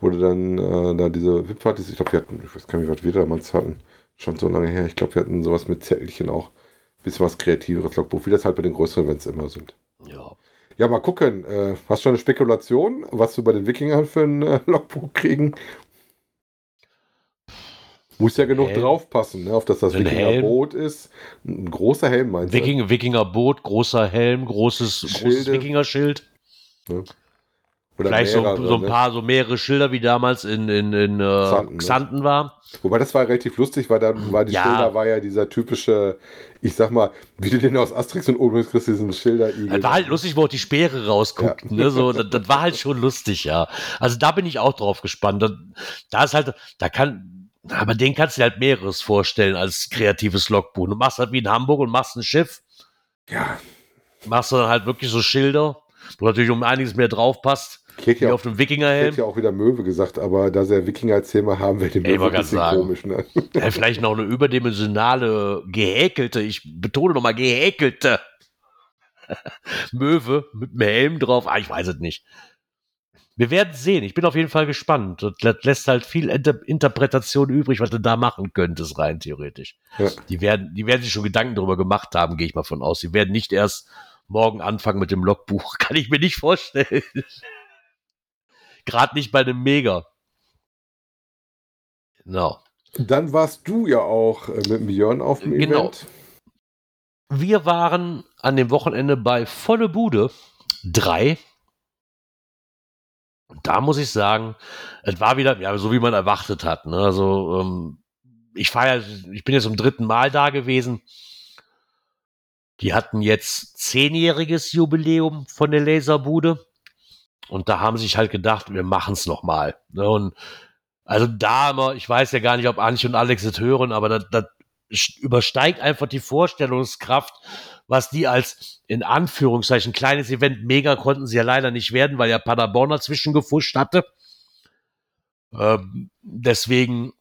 wo du dann äh, da diese Wipfelpartys, ich glaube, wir hatten, ich weiß gar nicht, was wir damals hatten, schon so lange her, ich glaube, wir hatten sowas mit Zettelchen auch, bisschen was kreativeres Logbuch, wie das halt bei den größeren Events immer sind. Ja. Ja, mal gucken. Äh, hast du schon eine Spekulation, was wir bei den Wikingern für ein äh, Logbuch kriegen? Muss ja genug Helm. draufpassen, ne? auf dass das Wikingerboot ist. Ein großer Helm meinst du? Wiking, Wikingerboot, großer Helm, großes, großes Wikingerschild. Ja. Oder Vielleicht mehrere, so, so, ein ne? paar, so mehrere Schilder, wie damals in, in, in äh, Xanten, ne? Xanten war. Wobei das war relativ lustig, weil dann war die ja. Schilder war ja dieser typische, ich sag mal, wie du den aus Asterix und Obelix kriegst, diesen Schilder. Das war halt lustig, wo auch die Speere rausguckt. Ja. Ne? So, das, das, war halt schon lustig, ja. Also da bin ich auch drauf gespannt. Da, da ist halt, da kann, aber den kannst du dir halt mehreres vorstellen als kreatives Logbuch. Du machst halt wie in Hamburg und machst ein Schiff. Ja. Machst du dann halt wirklich so Schilder, wo natürlich um einiges mehr drauf passt. Hätte ja auf dem Wikingerhelm. Ich ja auch wieder Möwe gesagt, aber da sie ja Wikinger als Thema haben, wäre die Möwe ein bisschen sagen. komisch. Ne? Ja, vielleicht noch eine überdimensionale, gehäkelte, ich betone nochmal gehäkelte <laughs> Möwe mit einem Helm drauf. Ah, ich weiß es nicht. Wir werden sehen. Ich bin auf jeden Fall gespannt. Das lässt halt viel Inter Interpretation übrig, was du da machen könntest, rein theoretisch. Ja. Die, werden, die werden sich schon Gedanken darüber gemacht haben, gehe ich mal von aus. Sie werden nicht erst morgen anfangen mit dem Logbuch. <laughs> Kann ich mir nicht vorstellen. Gerade nicht bei einem Mega. Genau. Dann warst du ja auch äh, mit Björn auf dem genau. Event. Wir waren an dem Wochenende bei Volle Bude 3 und da muss ich sagen, es war wieder, ja, so wie man erwartet hat. Ne? Also ähm, ich feiere, ich bin jetzt zum dritten Mal da gewesen. Die hatten jetzt zehnjähriges Jubiläum von der Laserbude. Und da haben sie sich halt gedacht, wir machen es nochmal. Ne? Und also da immer, ich weiß ja gar nicht, ob Anche und Alex es hören, aber das, das übersteigt einfach die Vorstellungskraft, was die als in Anführungszeichen kleines Event mega konnten sie ja leider nicht werden, weil ja Paderborn dazwischen gefuscht hatte. Ähm, deswegen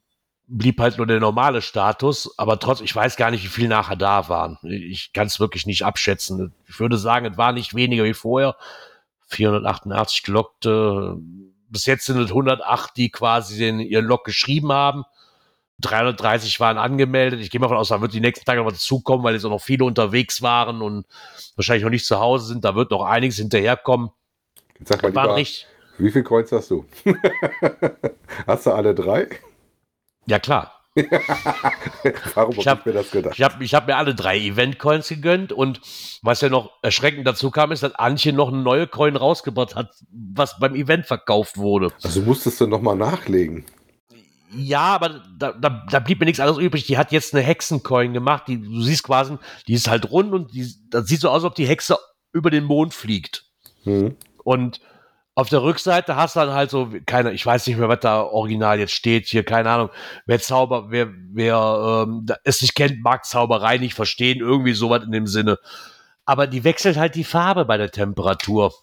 blieb halt nur der normale Status, aber trotzdem, ich weiß gar nicht, wie viel nachher da waren. Ich kann es wirklich nicht abschätzen. Ich würde sagen, es war nicht weniger wie vorher. 488 gelockte. Bis jetzt sind es 108, die quasi den, ihren Log geschrieben haben. 330 waren angemeldet. Ich gehe mal von aus, da wird die nächsten Tage noch was dazukommen, weil jetzt auch noch viele unterwegs waren und wahrscheinlich noch nicht zu Hause sind. Da wird noch einiges hinterherkommen. Jetzt sag mal lieber, richtig, wie viel Coins hast du? <laughs> hast du alle drei? Ja, klar. <laughs> Warum ich habe mir das gedacht? Ich habe hab mir alle drei Event-Coins gegönnt und was ja noch erschreckend dazu kam, ist, dass Antje noch eine neue Coin rausgebracht hat, was beim Event verkauft wurde. Also musstest du nochmal nachlegen. Ja, aber da, da, da blieb mir nichts anderes übrig. Die hat jetzt eine Hexencoin gemacht. Die, du siehst quasi, die ist halt rund und die, das sieht so aus, als ob die Hexe über den Mond fliegt. Mhm. Und auf der Rückseite hast du dann halt so, keine, ich weiß nicht mehr, was da original jetzt steht hier, keine Ahnung. Wer Zauber, wer, wer ähm, es nicht kennt, mag Zauberei nicht verstehen, irgendwie sowas in dem Sinne. Aber die wechselt halt die Farbe bei der Temperatur.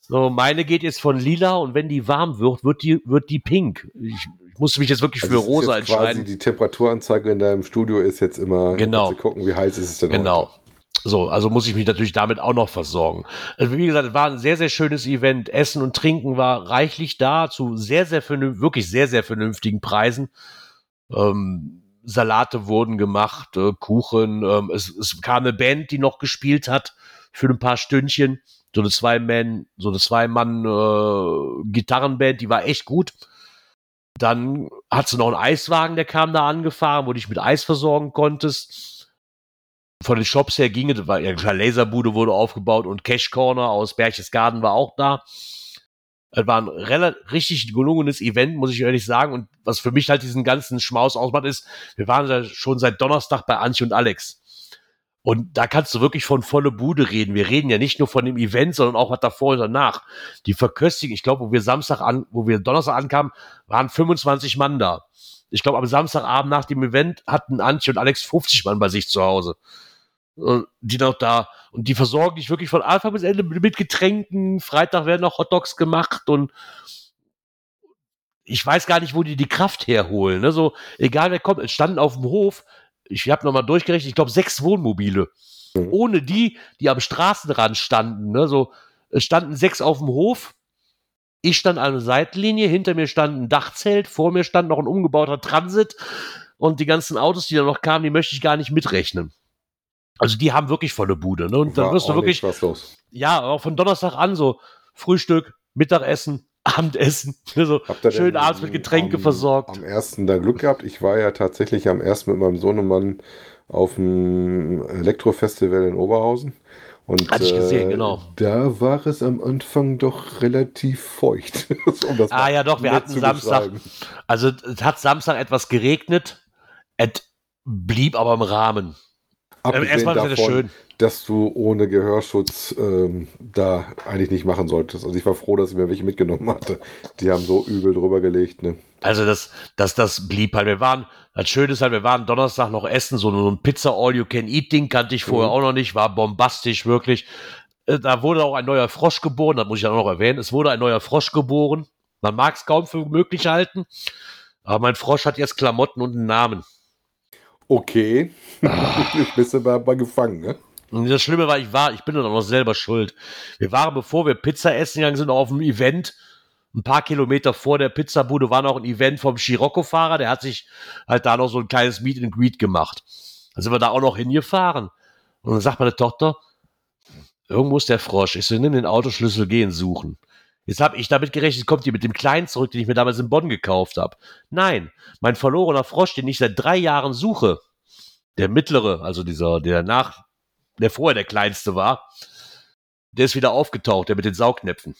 So, meine geht jetzt von lila und wenn die warm wird, wird die, wird die pink. Ich, ich musste mich jetzt wirklich also für rosa entscheiden. Die Temperaturanzeige in deinem Studio ist jetzt immer, genau. zu gucken, wie heiß ist es denn Genau. Heute. So, also muss ich mich natürlich damit auch noch versorgen. Also wie gesagt, es war ein sehr, sehr schönes Event. Essen und Trinken war reichlich da zu sehr, sehr vernünftigen, wirklich sehr, sehr vernünftigen Preisen. Ähm, Salate wurden gemacht, äh, Kuchen. Ähm, es, es kam eine Band, die noch gespielt hat für ein paar Stündchen. So eine Zwei-Man, so eine Zwei-Mann-Gitarrenband, die war echt gut. Dann hat sie noch einen Eiswagen, der kam da angefahren, wo du dich mit Eis versorgen konntest. Von den Shops her ging es, war ja Laserbude wurde aufgebaut und Cash Corner aus Berchtesgaden war auch da. Es war ein richtig gelungenes Event, muss ich ehrlich sagen. Und was für mich halt diesen ganzen Schmaus ausmacht, ist, wir waren da schon seit Donnerstag bei Antje und Alex. Und da kannst du wirklich von volle Bude reden. Wir reden ja nicht nur von dem Event, sondern auch was davor und danach. Die Verköstigung, ich glaube, wo wir Samstag an, wo wir Donnerstag ankamen, waren 25 Mann da. Ich glaube, am Samstagabend nach dem Event hatten Antje und Alex 50 Mann bei sich zu Hause. Die noch da. Und die versorgen dich wirklich von Anfang bis Ende mit Getränken. Freitag werden noch Hotdogs gemacht und ich weiß gar nicht, wo die die Kraft herholen. Ne? Egal wer kommt, es standen auf dem Hof ich habe nochmal durchgerechnet, ich glaube sechs Wohnmobile. Mhm. Ohne die, die am Straßenrand standen. Ne? So, es standen sechs auf dem Hof. Ich stand an der Seitenlinie, hinter mir stand ein Dachzelt, vor mir stand noch ein umgebauter Transit und die ganzen Autos, die da noch kamen, die möchte ich gar nicht mitrechnen. Also die haben wirklich volle Bude. Ne? Und dann wirst du wirklich. Ja, auch von Donnerstag an so Frühstück, Mittagessen, Abendessen. <laughs> So schön abends mit Getränke am, versorgt. Am ersten da Glück gehabt. Ich war ja tatsächlich am ersten mit meinem Sohnemann auf dem Elektrofestival in Oberhausen. Und Hatte ich gesehen, äh, genau. Da war es am Anfang doch relativ feucht. <laughs> um ah ja, doch, wir hatten Samstag. Also es hat Samstag etwas geregnet. Es blieb aber im Rahmen. Abgesehen Erstmal davon, schön dass du ohne Gehörschutz ähm, da eigentlich nicht machen solltest. Also ich war froh, dass ich mir welche mitgenommen hatte. Die haben so übel drüber gelegt. Ne? Also das, das, das blieb halt. Wir waren, das Schöne ist halt, wir waren Donnerstag noch essen, so ein Pizza All You Can Eat Ding kannte ich vorher mhm. auch noch nicht, war bombastisch, wirklich. Äh, da wurde auch ein neuer Frosch geboren, das muss ich auch noch erwähnen. Es wurde ein neuer Frosch geboren. Man mag es kaum für möglich halten, aber mein Frosch hat jetzt Klamotten und einen Namen. Okay. Ah. <laughs> bist du mal gefangen, ne? Und das Schlimme war, ich war, ich bin dann auch noch selber schuld. Wir waren, bevor wir Pizza essen gegangen sind, auf einem Event. Ein paar Kilometer vor der Pizzabude war noch ein Event vom Scirocco-Fahrer. Der hat sich halt da noch so ein kleines Meet and Greet gemacht. Dann sind wir da auch noch hingefahren. Und dann sagt meine Tochter, irgendwo ist der Frosch. Ich so, nimm den Autoschlüssel, gehen suchen. Jetzt habe ich damit gerechnet, kommt die mit dem Kleinen zurück, den ich mir damals in Bonn gekauft habe. Nein, mein verlorener Frosch, den ich seit drei Jahren suche, der mittlere, also dieser, der nach, der vorher der kleinste war, der ist wieder aufgetaucht, der mit den Saugnäpfen.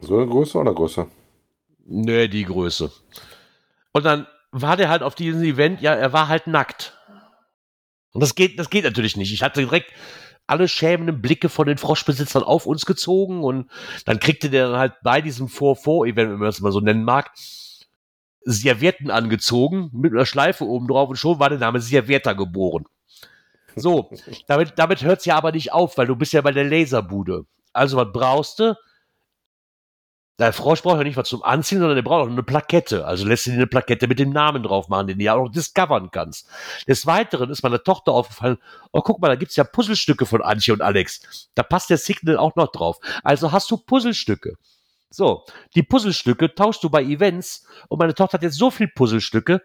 So eine Größe oder größer? Nö, die Größe. Und dann war der halt auf diesem Event, ja, er war halt nackt. Und das geht, das geht natürlich nicht. Ich hatte direkt alle schämenden Blicke von den Froschbesitzern auf uns gezogen und dann kriegte der dann halt bei diesem Vor-Vor-Event, wenn man das mal so nennen mag, Servietten angezogen mit einer Schleife oben drauf und schon war der Name Servietta geboren. <laughs> So, damit, damit hört es ja aber nicht auf, weil du bist ja bei der Laserbude. Also, was brauchst du? Der Frosch braucht ja nicht was zum Anziehen, sondern der braucht auch eine Plakette. Also lässt du dir eine Plakette mit dem Namen drauf machen, den du ja auch discovern kannst. Des Weiteren ist meiner Tochter aufgefallen, oh, guck mal, da gibt's ja Puzzlestücke von Antje und Alex. Da passt der Signal auch noch drauf. Also hast du Puzzlestücke. So, die Puzzlestücke tauschst du bei Events und meine Tochter hat jetzt so viel Puzzlestücke,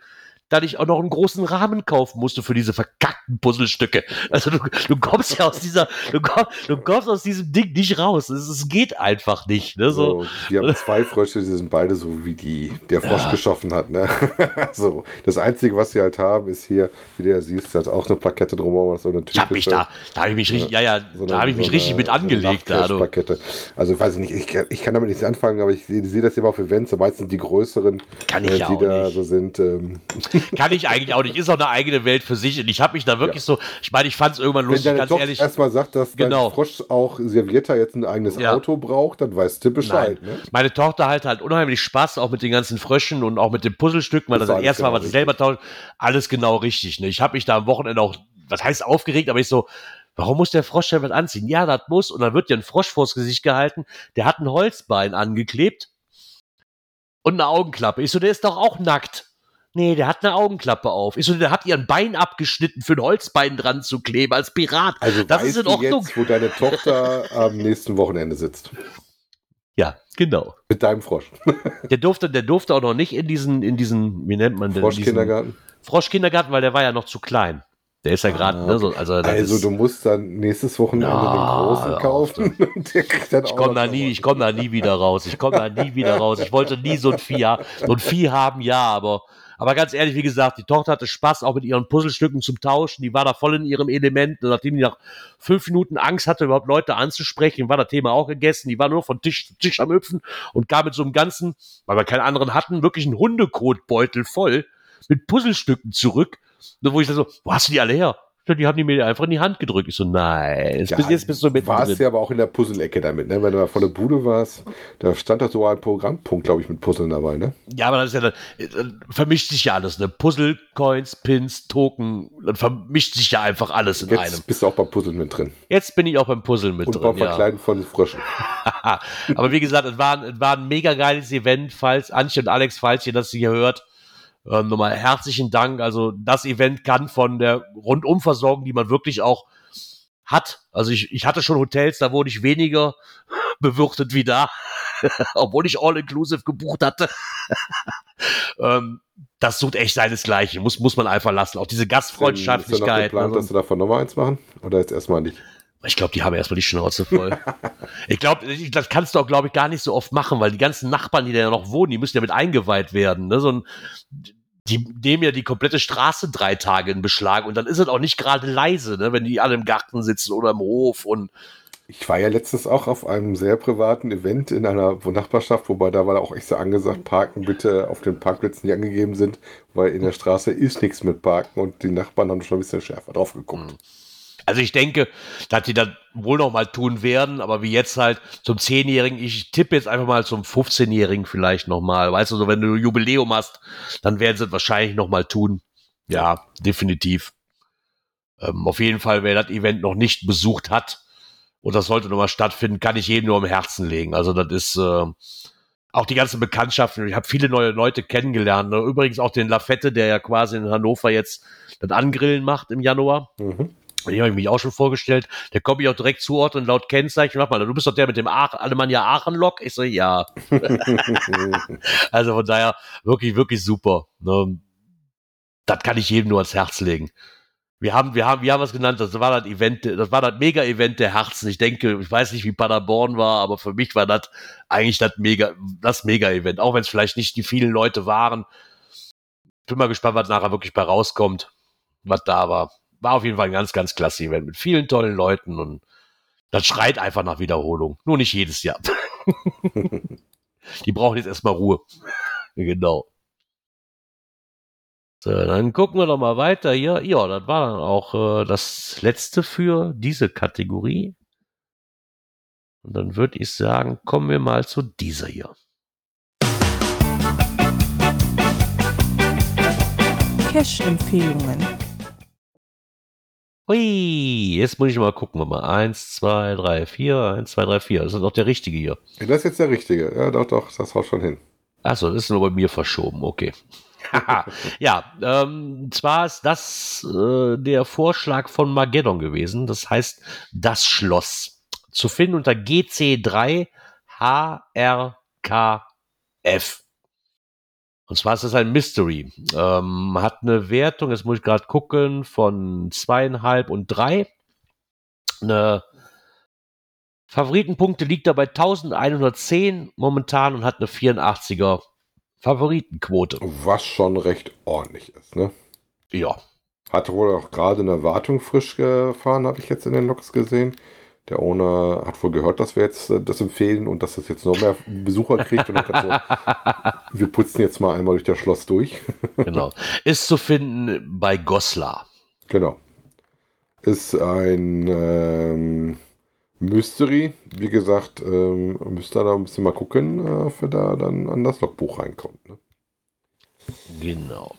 dass ich auch noch einen großen Rahmen kaufen musste für diese verkackten Puzzlestücke. Also du, du kommst ja aus dieser, du kommst, du kommst aus diesem Ding nicht raus. Es, es geht einfach nicht. Ne? So. so. die haben zwei Frösche, die sind beide so wie die der Frosch ja. geschaffen hat. Ne? <laughs> so, das Einzige, was sie halt haben, ist hier, wie du ja siehst, hat auch eine Plakette drumherum. So eine ich habe mich da, da habe ich mich richtig, ja, ja, so da habe ich mich so richtig mit angelegt. So da, Plakette. Also weiß ich nicht, ich, ich kann damit nichts anfangen, aber ich sehe seh das immer auf Events, meistens die größeren, kann ich äh, die da nicht. so sind. Ähm, Kann ich eigentlich auch nicht. Ist auch eine eigene Welt für sich. Und ich habe mich da wirklich ja. so, ich meine, ich fand es irgendwann lustig, Wenn ganz Doc ehrlich. erstmal sagt, dass genau. dein Frosch auch Servietta jetzt ein eigenes ja. Auto braucht, dann weißt du Bescheid. Ne? Meine Tochter halt halt unheimlich Spaß, auch mit den ganzen Fröschen und auch mit den Puzzlestücken, weil das, das erste Mal, genau was sie selber tauscht, alles genau richtig. Ne? Ich habe mich da am Wochenende auch, was heißt aufgeregt, aber ich so, Warum muss der Frosch denn was anziehen? Ja, das muss. Und dann wird dir ein Frosch vors Gesicht gehalten. Der hat ein Holzbein angeklebt und eine Augenklappe. Ich so, der ist doch auch nackt. Nee, der hat eine Augenklappe auf. Ich so, der hat ihren Bein abgeschnitten, für ein Holzbein dran zu kleben, als Pirat. Also das ist in Ordnung. Jetzt, wo deine Tochter am nächsten Wochenende sitzt. Ja, genau. Mit deinem Frosch. <laughs> Der durfte, der durfte auch noch nicht in diesen, in diesen, wie nennt man den? Froschkindergarten. Froschkindergarten, weil der war ja noch zu klein. Der ist ja gerade, Ah, ne, so, also, Also du musst dann nächstes Wochenende Ja, den großen auf, kaufen ich komme da nie, ich komme da nie wieder raus. Ich komme da nie wieder raus. Ich wollte nie so ein Vieh, so ein Vieh haben, ja, aber, aber ganz ehrlich, wie gesagt, die Tochter hatte Spaß auch mit ihren Puzzlestücken zum Tauschen. Die war da voll in ihrem Element. Und nachdem die nach fünf Minuten Angst hatte, überhaupt Leute anzusprechen, war das Thema auch gegessen. Die war nur von Tisch zu Tisch am Hüpfen und kam mit so einem ganzen, weil wir keinen anderen hatten, wirklich einen Hundekotbeutel voll mit Puzzlestücken zurück. Wo ich dann so, wo hast du die alle her? Ja, Die haben die mir einfach in die Hand gedrückt. Ich so, nein, jetzt, Ja, bist, jetzt bist du mit warst ja aber auch in der Puzzle-Ecke damit, ne? Wenn du da vor der Bude warst, da stand da so ein Programmpunkt, glaube ich, mit Puzzeln dabei, ne? Ja, aber das ist ja dann, dann vermischt sich ja alles, ne? Puzzle, Coins, Pins, Token, dann vermischt sich ja einfach alles in einem. Jetzt bist du auch beim Puzzeln mit drin. Jetzt bin ich auch beim Puzzeln mit Und beim drin. Ja. Verkleiden von Fröschen. <laughs> aber wie gesagt, es war, ein- es war ein mega geiles Event, falls Antje und Alex, falls ihr das hier hört. Ähm, nochmal herzlichen Dank. Also das Event kann von der Rundumversorgung, die man wirklich auch hat. Also ich, ich hatte schon Hotels, da wurde ich weniger <laughs> bewirtet wie da, <laughs> obwohl ich All-Inclusive gebucht hatte. <laughs> ähm, das sucht echt seinesgleichen, muss, muss man einfach lassen. Auch diese Ist da noch Gastfreundschaftlichkeit. geplant, ne, dass du davon nochmal eins machen? Oder jetzt erstmal nicht? Ich glaube, die haben erstmal die Schnauze voll. <laughs> ich glaube, das kannst du auch, glaube ich, gar nicht so oft machen, weil die ganzen Nachbarn, die da ja noch wohnen, die müssen ja mit eingeweiht werden. Ne? So ein, die nehmen ja die komplette Straße drei Tage in Beschlag und dann ist es auch nicht gerade leise, ne? wenn die alle im Garten sitzen oder im Hof und Ich war ja letztens auch auf einem sehr privaten Event in einer Nachbarschaft, wobei da war auch echt so angesagt, parken bitte auf den Parkplätzen, die angegeben sind, weil in der Straße ist nichts mit Parken und die Nachbarn haben schon ein bisschen schärfer drauf geguckt. Also ich denke, dass die das wohl noch mal tun werden, aber wie jetzt halt zum 10-Jährigen, ich tippe jetzt einfach mal zum 15-Jährigen vielleicht noch mal. Weißt du, so wenn du Jubiläum hast, dann werden sie es wahrscheinlich noch mal tun. Ja, definitiv. Ähm, auf jeden Fall, wer das Event noch nicht besucht hat und das sollte noch mal stattfinden, kann ich jedem nur am Herzen legen. Also das ist äh, auch die ganzen Bekanntschaften. Ich habe viele neue Leute kennengelernt. Ne? Übrigens auch den Lafette, der ja quasi in Hannover jetzt das Angrillen macht im Januar. Mhm. Den habe ich mich auch schon vorgestellt. Der kommt ich auch direkt zuordnen laut Kennzeichen. Mach mal, du bist doch der mit dem Ach Alemannia Aachen-Lok? Ich so, ja. <laughs> Also von daher wirklich, wirklich super. Ne? Das kann ich jedem nur ans Herz legen. Wir haben, wir haben, wir haben was genannt, das war das Event, das war das Mega-Event der Herzen. Ich denke, ich weiß nicht, wie Paderborn war, aber für mich war das eigentlich das Mega, das Mega-Event. Auch wenn es vielleicht nicht die vielen Leute waren. Bin mal gespannt, was nachher wirklich bei rauskommt, was da war. War auf jeden Fall ein ganz, ganz klasse Event mit vielen tollen Leuten und das schreit einfach nach Wiederholung. Nur nicht jedes Jahr. <laughs> Die brauchen jetzt erstmal Ruhe. <laughs> genau. So, dann gucken wir doch mal weiter hier. Ja, das war dann auch äh, das letzte für diese Kategorie. Und dann würde ich sagen, kommen wir mal zu dieser hier. Cash-Empfehlungen. Hui, jetzt muss ich mal gucken. Mal eins, zwei, drei, vier, eins, zwei, drei, vier. Das ist doch der richtige hier. Das ist jetzt der richtige. Ja, doch, doch, das haut schon hin. Achso, das ist nur bei mir verschoben, okay. <laughs> ja, ähm, zwar ist das äh, der Vorschlag von Mageddon gewesen. Das heißt, das Schloss. Zu finden unter GC3 HRKF. Und zwar ist das ein Mystery. Ähm, hat eine Wertung, jetzt muss ich gerade gucken, von zweieinhalb und drei. Eine Favoritenpunkte liegt da bei 1110 momentan und hat eine 84er Favoritenquote. Was schon recht ordentlich ist, ne? Ja. Hat wohl auch gerade eine Wartung frisch gefahren, habe ich jetzt in den Loks gesehen. Der Owner hat wohl gehört, dass wir jetzt äh, das empfehlen und dass das jetzt noch mehr Besucher kriegt. Und so, wir putzen jetzt mal einmal durch das Schloss durch. <laughs> genau. Ist zu finden bei Goslar. Genau. Ist ein ähm, Mystery. Wie gesagt, ähm, müsst ihr da ein bisschen mal gucken, äh, ob ihr da dann an das Logbuch reinkommt. Ne? Genau.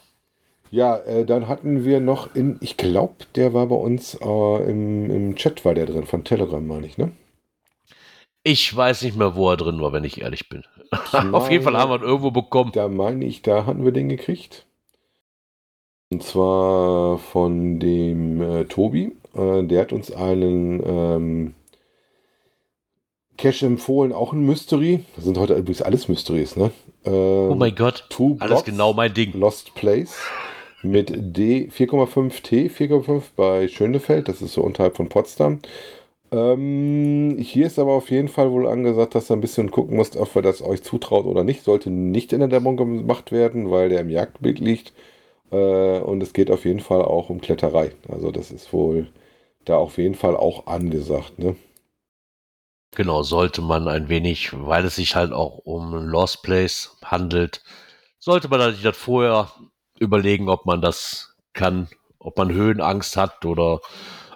Ja, äh, dann hatten wir noch in, ich glaube, der war bei uns äh, im, im Chat, war der drin, von Telegram, meine ich, ne? Ich weiß nicht mehr, wo er drin war, wenn ich ehrlich bin. Ich <laughs> Auf jeden Fall meine, haben wir ihn irgendwo bekommen. Da meine ich, da hatten wir den gekriegt. Und zwar von dem äh, Tobi. Äh, der hat uns einen ähm, Cache empfohlen, auch ein Mystery. Das sind heute übrigens alles Mysteries, ne? Ähm, Oh mein Gott. Two Alles Blocks, genau mein Ding. Lost Place mit D 4,5T 4,5 bei Schönefeld. Das ist so unterhalb von Potsdam. Ähm, hier ist aber auf jeden Fall wohl angesagt, dass ihr ein bisschen gucken müsst, ob ihr das euch zutraut oder nicht. Sollte nicht in der Dämmerung gemacht werden, weil der im Jagdbild liegt. Äh, und es geht auf jeden Fall auch um Kletterei. Also das ist wohl da auf jeden Fall auch angesagt. Ne? Genau, sollte man ein wenig, weil es sich halt auch um Lost Place handelt, sollte man sich das vorher überlegen, ob man das kann, ob man Höhenangst hat oder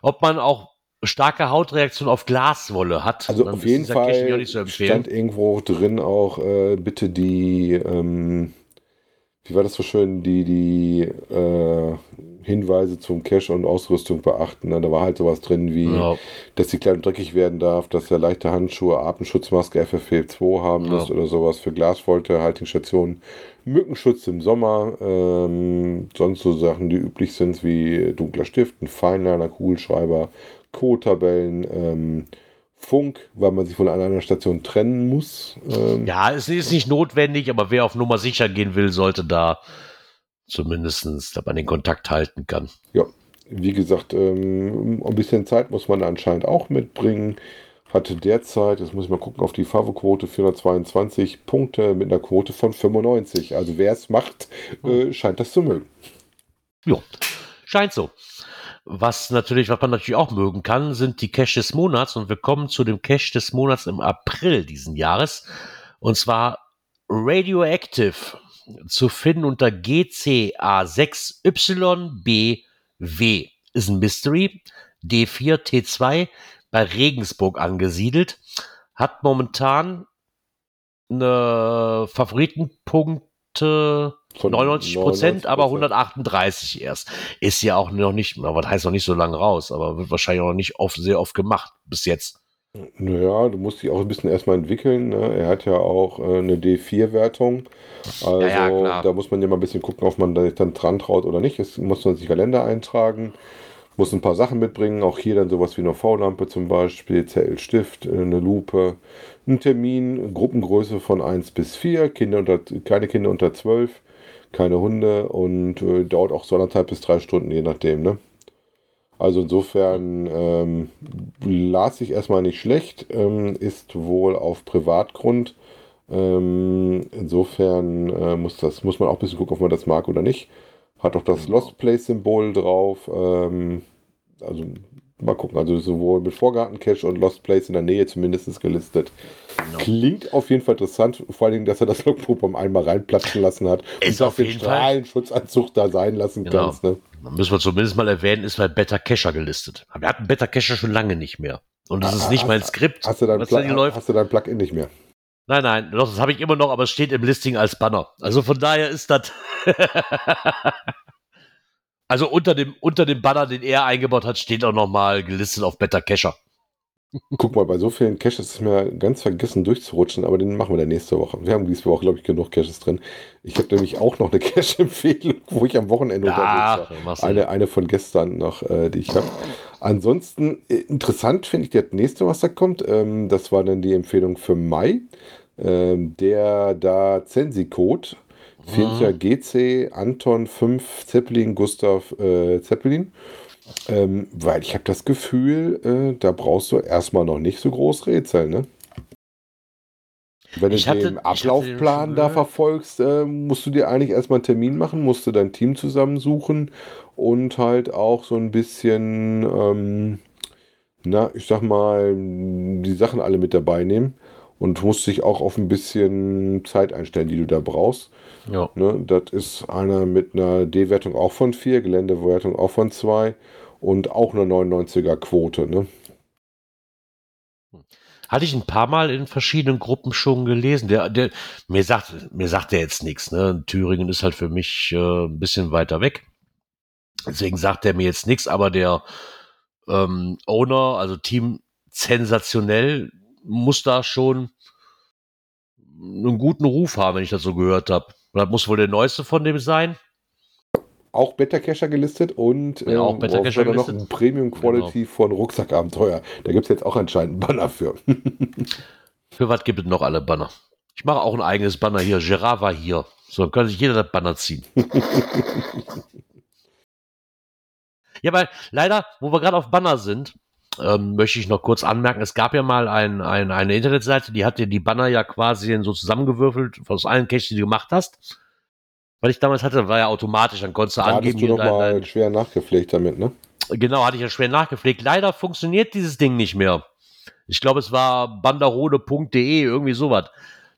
ob man auch starke Hautreaktion auf Glaswolle hat. Also auf jeden Fall stand irgendwo drin auch äh, bitte die, ähm, wie war das so schön, die, die äh, Hinweise zum Cache und Ausrüstung beachten. Ne? Da war halt sowas drin wie, Ja. dass die Kleidung dreckig werden darf, dass er leichte Handschuhe, Atemschutzmaske FFP2 haben Ja. muss oder sowas für Glaswolte, Haltungsstationen, Mückenschutz im Sommer, ähm, sonst so Sachen, die üblich sind wie dunkler Stift, ein Feinliner, Kugelschreiber, Co-Tabellen, ähm, Funk, weil man sich von einer Station trennen muss. Ähm, Ja, es ist nicht notwendig, aber wer auf Nummer sicher gehen will, sollte da zumindestens, dass man den Kontakt halten kann. Ja, wie gesagt, ähm, ein bisschen Zeit muss man anscheinend auch mitbringen. Hatte derzeit, jetzt muss ich mal gucken, auf die Favo-Quote 422 Punkte mit einer Quote von 95. Also wer es macht, äh, scheint das zu mögen. Jo, scheint so. Was natürlich, was man natürlich auch mögen kann, sind die Cache des Monats. Und wir kommen zu dem Cache des Monats im April diesen Jahres. Und zwar Radioactive zu finden unter GCA6YBW ist ein Mystery. D4 T2 bei Regensburg angesiedelt, hat momentan eine Favoritenpunkte 99 Prozent, aber 99%. 138 erst. Ist ja auch noch nicht, na, was heißt noch nicht so lange raus, aber wird wahrscheinlich auch noch nicht oft, sehr oft gemacht bis jetzt. Naja, du musst dich auch ein bisschen erstmal entwickeln. Ne? Er hat ja auch äh, eine D4-Wertung. Also Ja, ja, klar. da muss man ja mal ein bisschen gucken, ob man da sich dann dran traut oder nicht. Es muss man sich Kalender eintragen, muss ein paar Sachen mitbringen. Auch hier dann sowas wie eine V-Lampe zum Beispiel, Zettelstift, äh, eine Lupe, ein Termin, Gruppengröße von 1 bis 4, Kinder unter, keine Kinder unter 12, keine Hunde und äh, dauert auch so anderthalb bis drei Stunden, je nachdem. Ne? Also insofern ähm, las ich erstmal nicht schlecht, ähm, ist wohl auf Privatgrund. Ähm, insofern äh, muss, das, muss man auch ein bisschen gucken, ob man das mag oder nicht. Hat auch das Lost Place Symbol drauf. Ähm, also mal gucken, also sowohl mit Vorgarten-Cache und Lost Place in der Nähe zumindest gelistet. Genau. Klingt auf jeden Fall interessant, vor allen Dingen, dass er das beim einmal reinplatzen lassen hat Ist und auf den jeden. Strahlenschutzanzug da sein lassen Genau. kannst. Ne? Dann müssen wir zumindest mal erwähnen, ist bei Better Cacher gelistet. Wir hatten Better Cacher schon lange nicht mehr. Und das ist nicht mein Skript, Hast du dein, läuft. hast du dein Plugin nicht mehr? Nein, nein, doch, das habe ich immer noch, aber es steht im Listing als Banner. Also von daher ist das. <laughs> also unter dem, unter dem Banner, den er eingebaut hat, steht auch nochmal gelistet auf Better Cacher. Guck mal, bei so vielen Caches ist mir ganz vergessen durchzurutschen, aber den machen wir dann nächste Woche. Wir haben diese Woche, glaube ich, genug Caches drin. Ich habe nämlich auch noch eine <laughs> Cache-Empfehlung, wo ich am Wochenende Ja, unterwegs war. Eine, eine von gestern noch, äh, die ich habe. Ansonsten äh, interessant finde ich das nächste, was da kommt. Ähm, das war dann die Empfehlung für Mai. Ähm, der da Zensi-Code. Mhm. 4. GC Anton 5 Zeppelin Gustav äh, Zeppelin. Ähm, weil ich habe das Gefühl, äh, da brauchst du erstmal noch nicht so groß Rätsel, ne? Wenn Ich du hatte- den den Ablaufplan schon da verfolgst, äh, musst du dir eigentlich erstmal einen Termin machen, musst du dein Team zusammensuchen und halt auch so ein bisschen, ähm, na, ich sag mal, die Sachen alle mit dabei nehmen und musst dich auch auf ein bisschen Zeit einstellen, die du da brauchst. Ja. Ne, das ist einer mit einer D-Wertung auch von 4, Geländewertung auch von 2 und auch eine 99er Quote. Ne? Hatte ich ein paar Mal in verschiedenen Gruppen schon gelesen. Der, der, mir sagt, mir sagt der jetzt nichts. Ne? Thüringen ist halt für mich äh, ein bisschen weiter weg. Deswegen sagt er mir jetzt nichts, aber der ähm, Owner, also Team sensationell, muss da schon einen guten Ruf haben, wenn ich das so gehört habe. Das muss wohl der neueste von dem sein. Auch Beta Cacher gelistet und Ja, auch Beta worauf Cacher er noch ein Premium Quality von Rucksackabenteuer. Da gibt es jetzt auch anscheinend einen Banner für. <laughs> Für was gibt es noch alle Banner? Ich mache auch ein eigenes Banner hier. Gerard war hier. So, kann sich jeder das Banner ziehen. <laughs> ja, weil leider, wo wir gerade auf Banner sind, ähm, möchte ich noch kurz anmerken, es gab ja mal ein, ein, eine Internetseite, die hat dir die Banner ja quasi so zusammengewürfelt aus allen Caches, die du gemacht hast. Weil ich damals hatte, war ja automatisch, dann konntest du Da angeben, hattest du hier noch dein, mal dein, schwer nachgepflegt damit, ne? Genau, hatte ich ja schwer nachgepflegt. Leider funktioniert dieses Ding nicht mehr. Ich glaube, es war banderode.de, irgendwie sowas.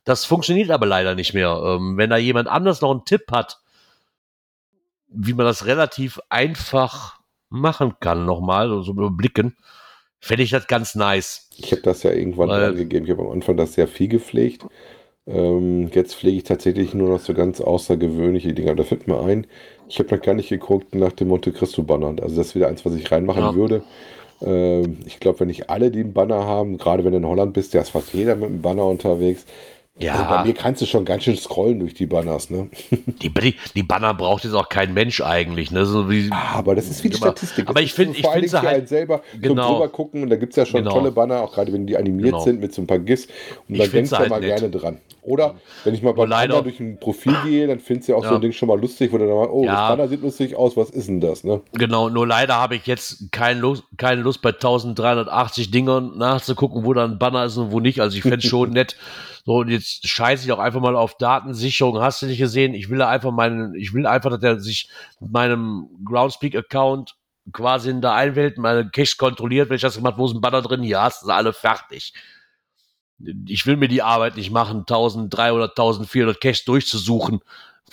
Das funktioniert aber leider nicht mehr. Ähm, wenn da jemand anders noch einen Tipp hat, wie man das relativ einfach machen kann, nochmal, so überblicken, fände ich das ganz nice. Ich habe das ja irgendwann angegeben. Ich habe am Anfang das sehr viel gepflegt. Ähm, jetzt pflege ich tatsächlich nur noch so ganz außergewöhnliche Dinge. Da fällt mir ein, ich habe noch gar nicht geguckt nach dem Monte Cristo Banner. Also das ist wieder eins, was ich reinmachen Ja. würde. Ähm, ich glaube, wenn nicht alle, die einen Banner haben, gerade wenn du in Holland bist, da ist fast jeder mit einem Banner unterwegs. Also bei Ja, mir kannst du schon ganz schön scrollen durch die Banners, ne? die, die, Banner braucht jetzt auch kein Mensch eigentlich. Ne? So wie, Ah, Aber das ist wie die Aber- Statistik. aber Das ich ist find- so ich vor allen find Dingen sie halt- selber Genau. zum drüber gucken und da gibt es ja schon Genau. tolle Banner, auch gerade wenn die animiert Genau. sind mit so ein paar GIFs. Und Ich dann denkst du halt mal nett. gerne dran. Oder wenn ich mal leider- Banner durch ein Profil <laughs> gehe, dann findest du ja auch so Ja. ein Ding schon mal lustig, wo du dann mal, oh, Ja. das Banner sieht lustig aus, was ist denn das, ne? Genau, nur leider habe ich jetzt keine Lust, keine Lust bei 1380 Dingern nachzugucken, wo da ein Banner ist und wo nicht. Also ich fände es schon <laughs> nett. So, und jetzt scheiße ich auch einfach mal auf Datensicherung. Hast du nicht gesehen? Ich will einfach meinen, ich will einfach, dass er sich mit meinem Groundspeak-Account quasi in der einwählt, meine Cache kontrolliert, wenn ich das gemacht, wo ist ein Banner drin? Hier hast du alle fertig. Ich will mir die Arbeit nicht machen, 1300, 1400 Caches durchzusuchen,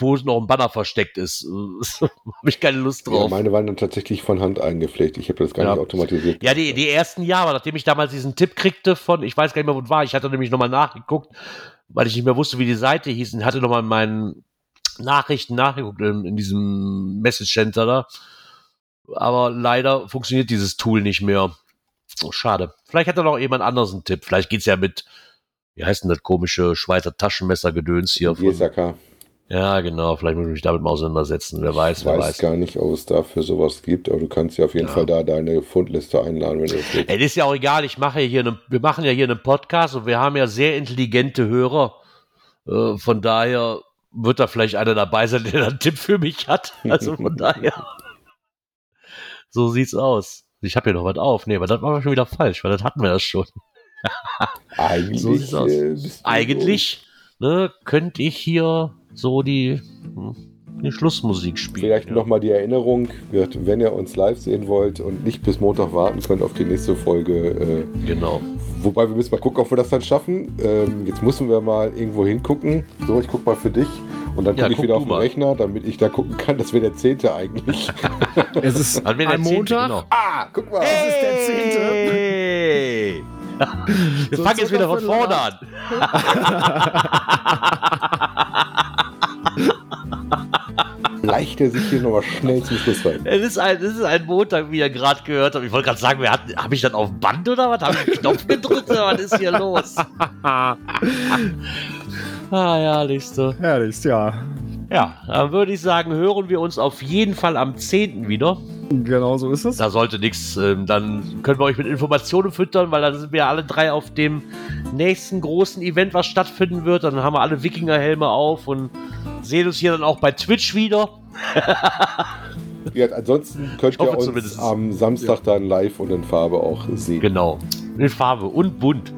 wo noch ein Banner versteckt ist. <laughs> Habe ich keine Lust Ja, drauf. meine waren dann tatsächlich von Hand eingepflegt. Ich habe das gar Ja. nicht automatisiert. Ja, die, die ersten Jahre, nachdem ich damals diesen Tipp kriegte von, ich weiß gar nicht mehr, wo es war, ich hatte nämlich nochmal nachgeguckt, weil ich nicht mehr wusste, wie die Seite hieß und hatte nochmal in meinen Nachrichten nachgeguckt in, in diesem Message Center da. Aber leider funktioniert dieses Tool nicht mehr. Oh, schade. Vielleicht hat er noch jemand anderes einen Tipp. Vielleicht geht's ja mit, wie heißt denn das komische Schweizer Taschenmesser-Gedöns hier? Von. Ja, genau. Vielleicht muss ich mich damit mal auseinandersetzen. Wer weiß, Ich wer weiß weiß. gar nicht, ob es dafür sowas gibt, aber du kannst ja auf jeden Ja. Fall da deine Fundliste einladen, wenn du das willst. Es ist ja auch egal, ich mache hier eine, wir machen ja hier einen Podcast und wir haben ja sehr intelligente Hörer. Äh, von daher wird da vielleicht einer dabei sein, der einen Tipp für mich hat. <laughs> Also von daher. So sieht's aus. Ich habe hier noch was auf. Nee, aber das war schon wieder falsch, weil das hatten wir das schon. <laughs> Eigentlich, So sieht's aus. äh, Eigentlich ne, könnte ich hier so die, hm, die Schlussmusik spielen. Vielleicht ja. nochmal die Erinnerung, wird, wenn ihr uns live sehen wollt und nicht bis Montag warten könnt auf die nächste Folge. Äh, Genau. wobei wir müssen mal gucken, ob wir das dann schaffen. Ähm, jetzt müssen wir mal irgendwo hingucken. So, ich guck mal für dich. Und dann Ja, gucke ich guck wieder auf den mal. Rechner, damit ich da gucken kann. Das wäre der 10. eigentlich. <laughs> Es ist ein Zehnte, Montag. genau. ah, guck mal. Es ist der zehnte. Hey! <laughs> Wir So fangen jetzt wieder von vorne an. <laughs> Leicht er sich hier nochmal schnell zum Schluss rein. Es ist ein, es ist ein Montag, wie ihr gerade gehört habt. Ich wollte gerade sagen, habe ich dann auf Band oder was? Habe ich einen Knopf gedrückt oder was ist hier los? <laughs> ah, ja, liebste. Herrlich, ja. Ja, dann würde ich sagen, hören wir uns auf jeden Fall am 10. wieder. Genau so ist es. Da sollte nichts, ähm, dann können wir euch mit Informationen füttern, weil dann sind wir alle drei auf dem nächsten großen Event, was stattfinden wird. Dann haben wir alle Wikingerhelme auf und sehen uns hier dann auch bei Twitch wieder. <laughs> Ja, ansonsten könnt ihr uns zumindest. am Samstag dann live und in Farbe auch sehen. Genau. In Farbe und bunt.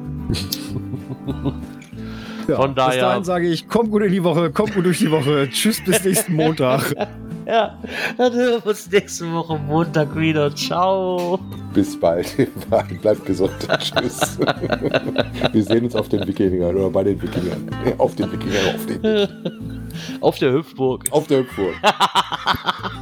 Ja, von Bis daher- dahin sage ich, kommt gut in die Woche, kommt gut durch die Woche. Tschüss, bis nächsten Montag. <laughs> Ja, dann hören wir uns nächste Woche Montag wieder. Ciao. Bis bald. <laughs> Bleibt gesund. <laughs> Tschüss. Wir sehen uns auf den Wikingern oder bei den Wikingern. Auf den Wikingern, auf den Auf der Hüpfburg. Auf der Hüpfburg. <laughs>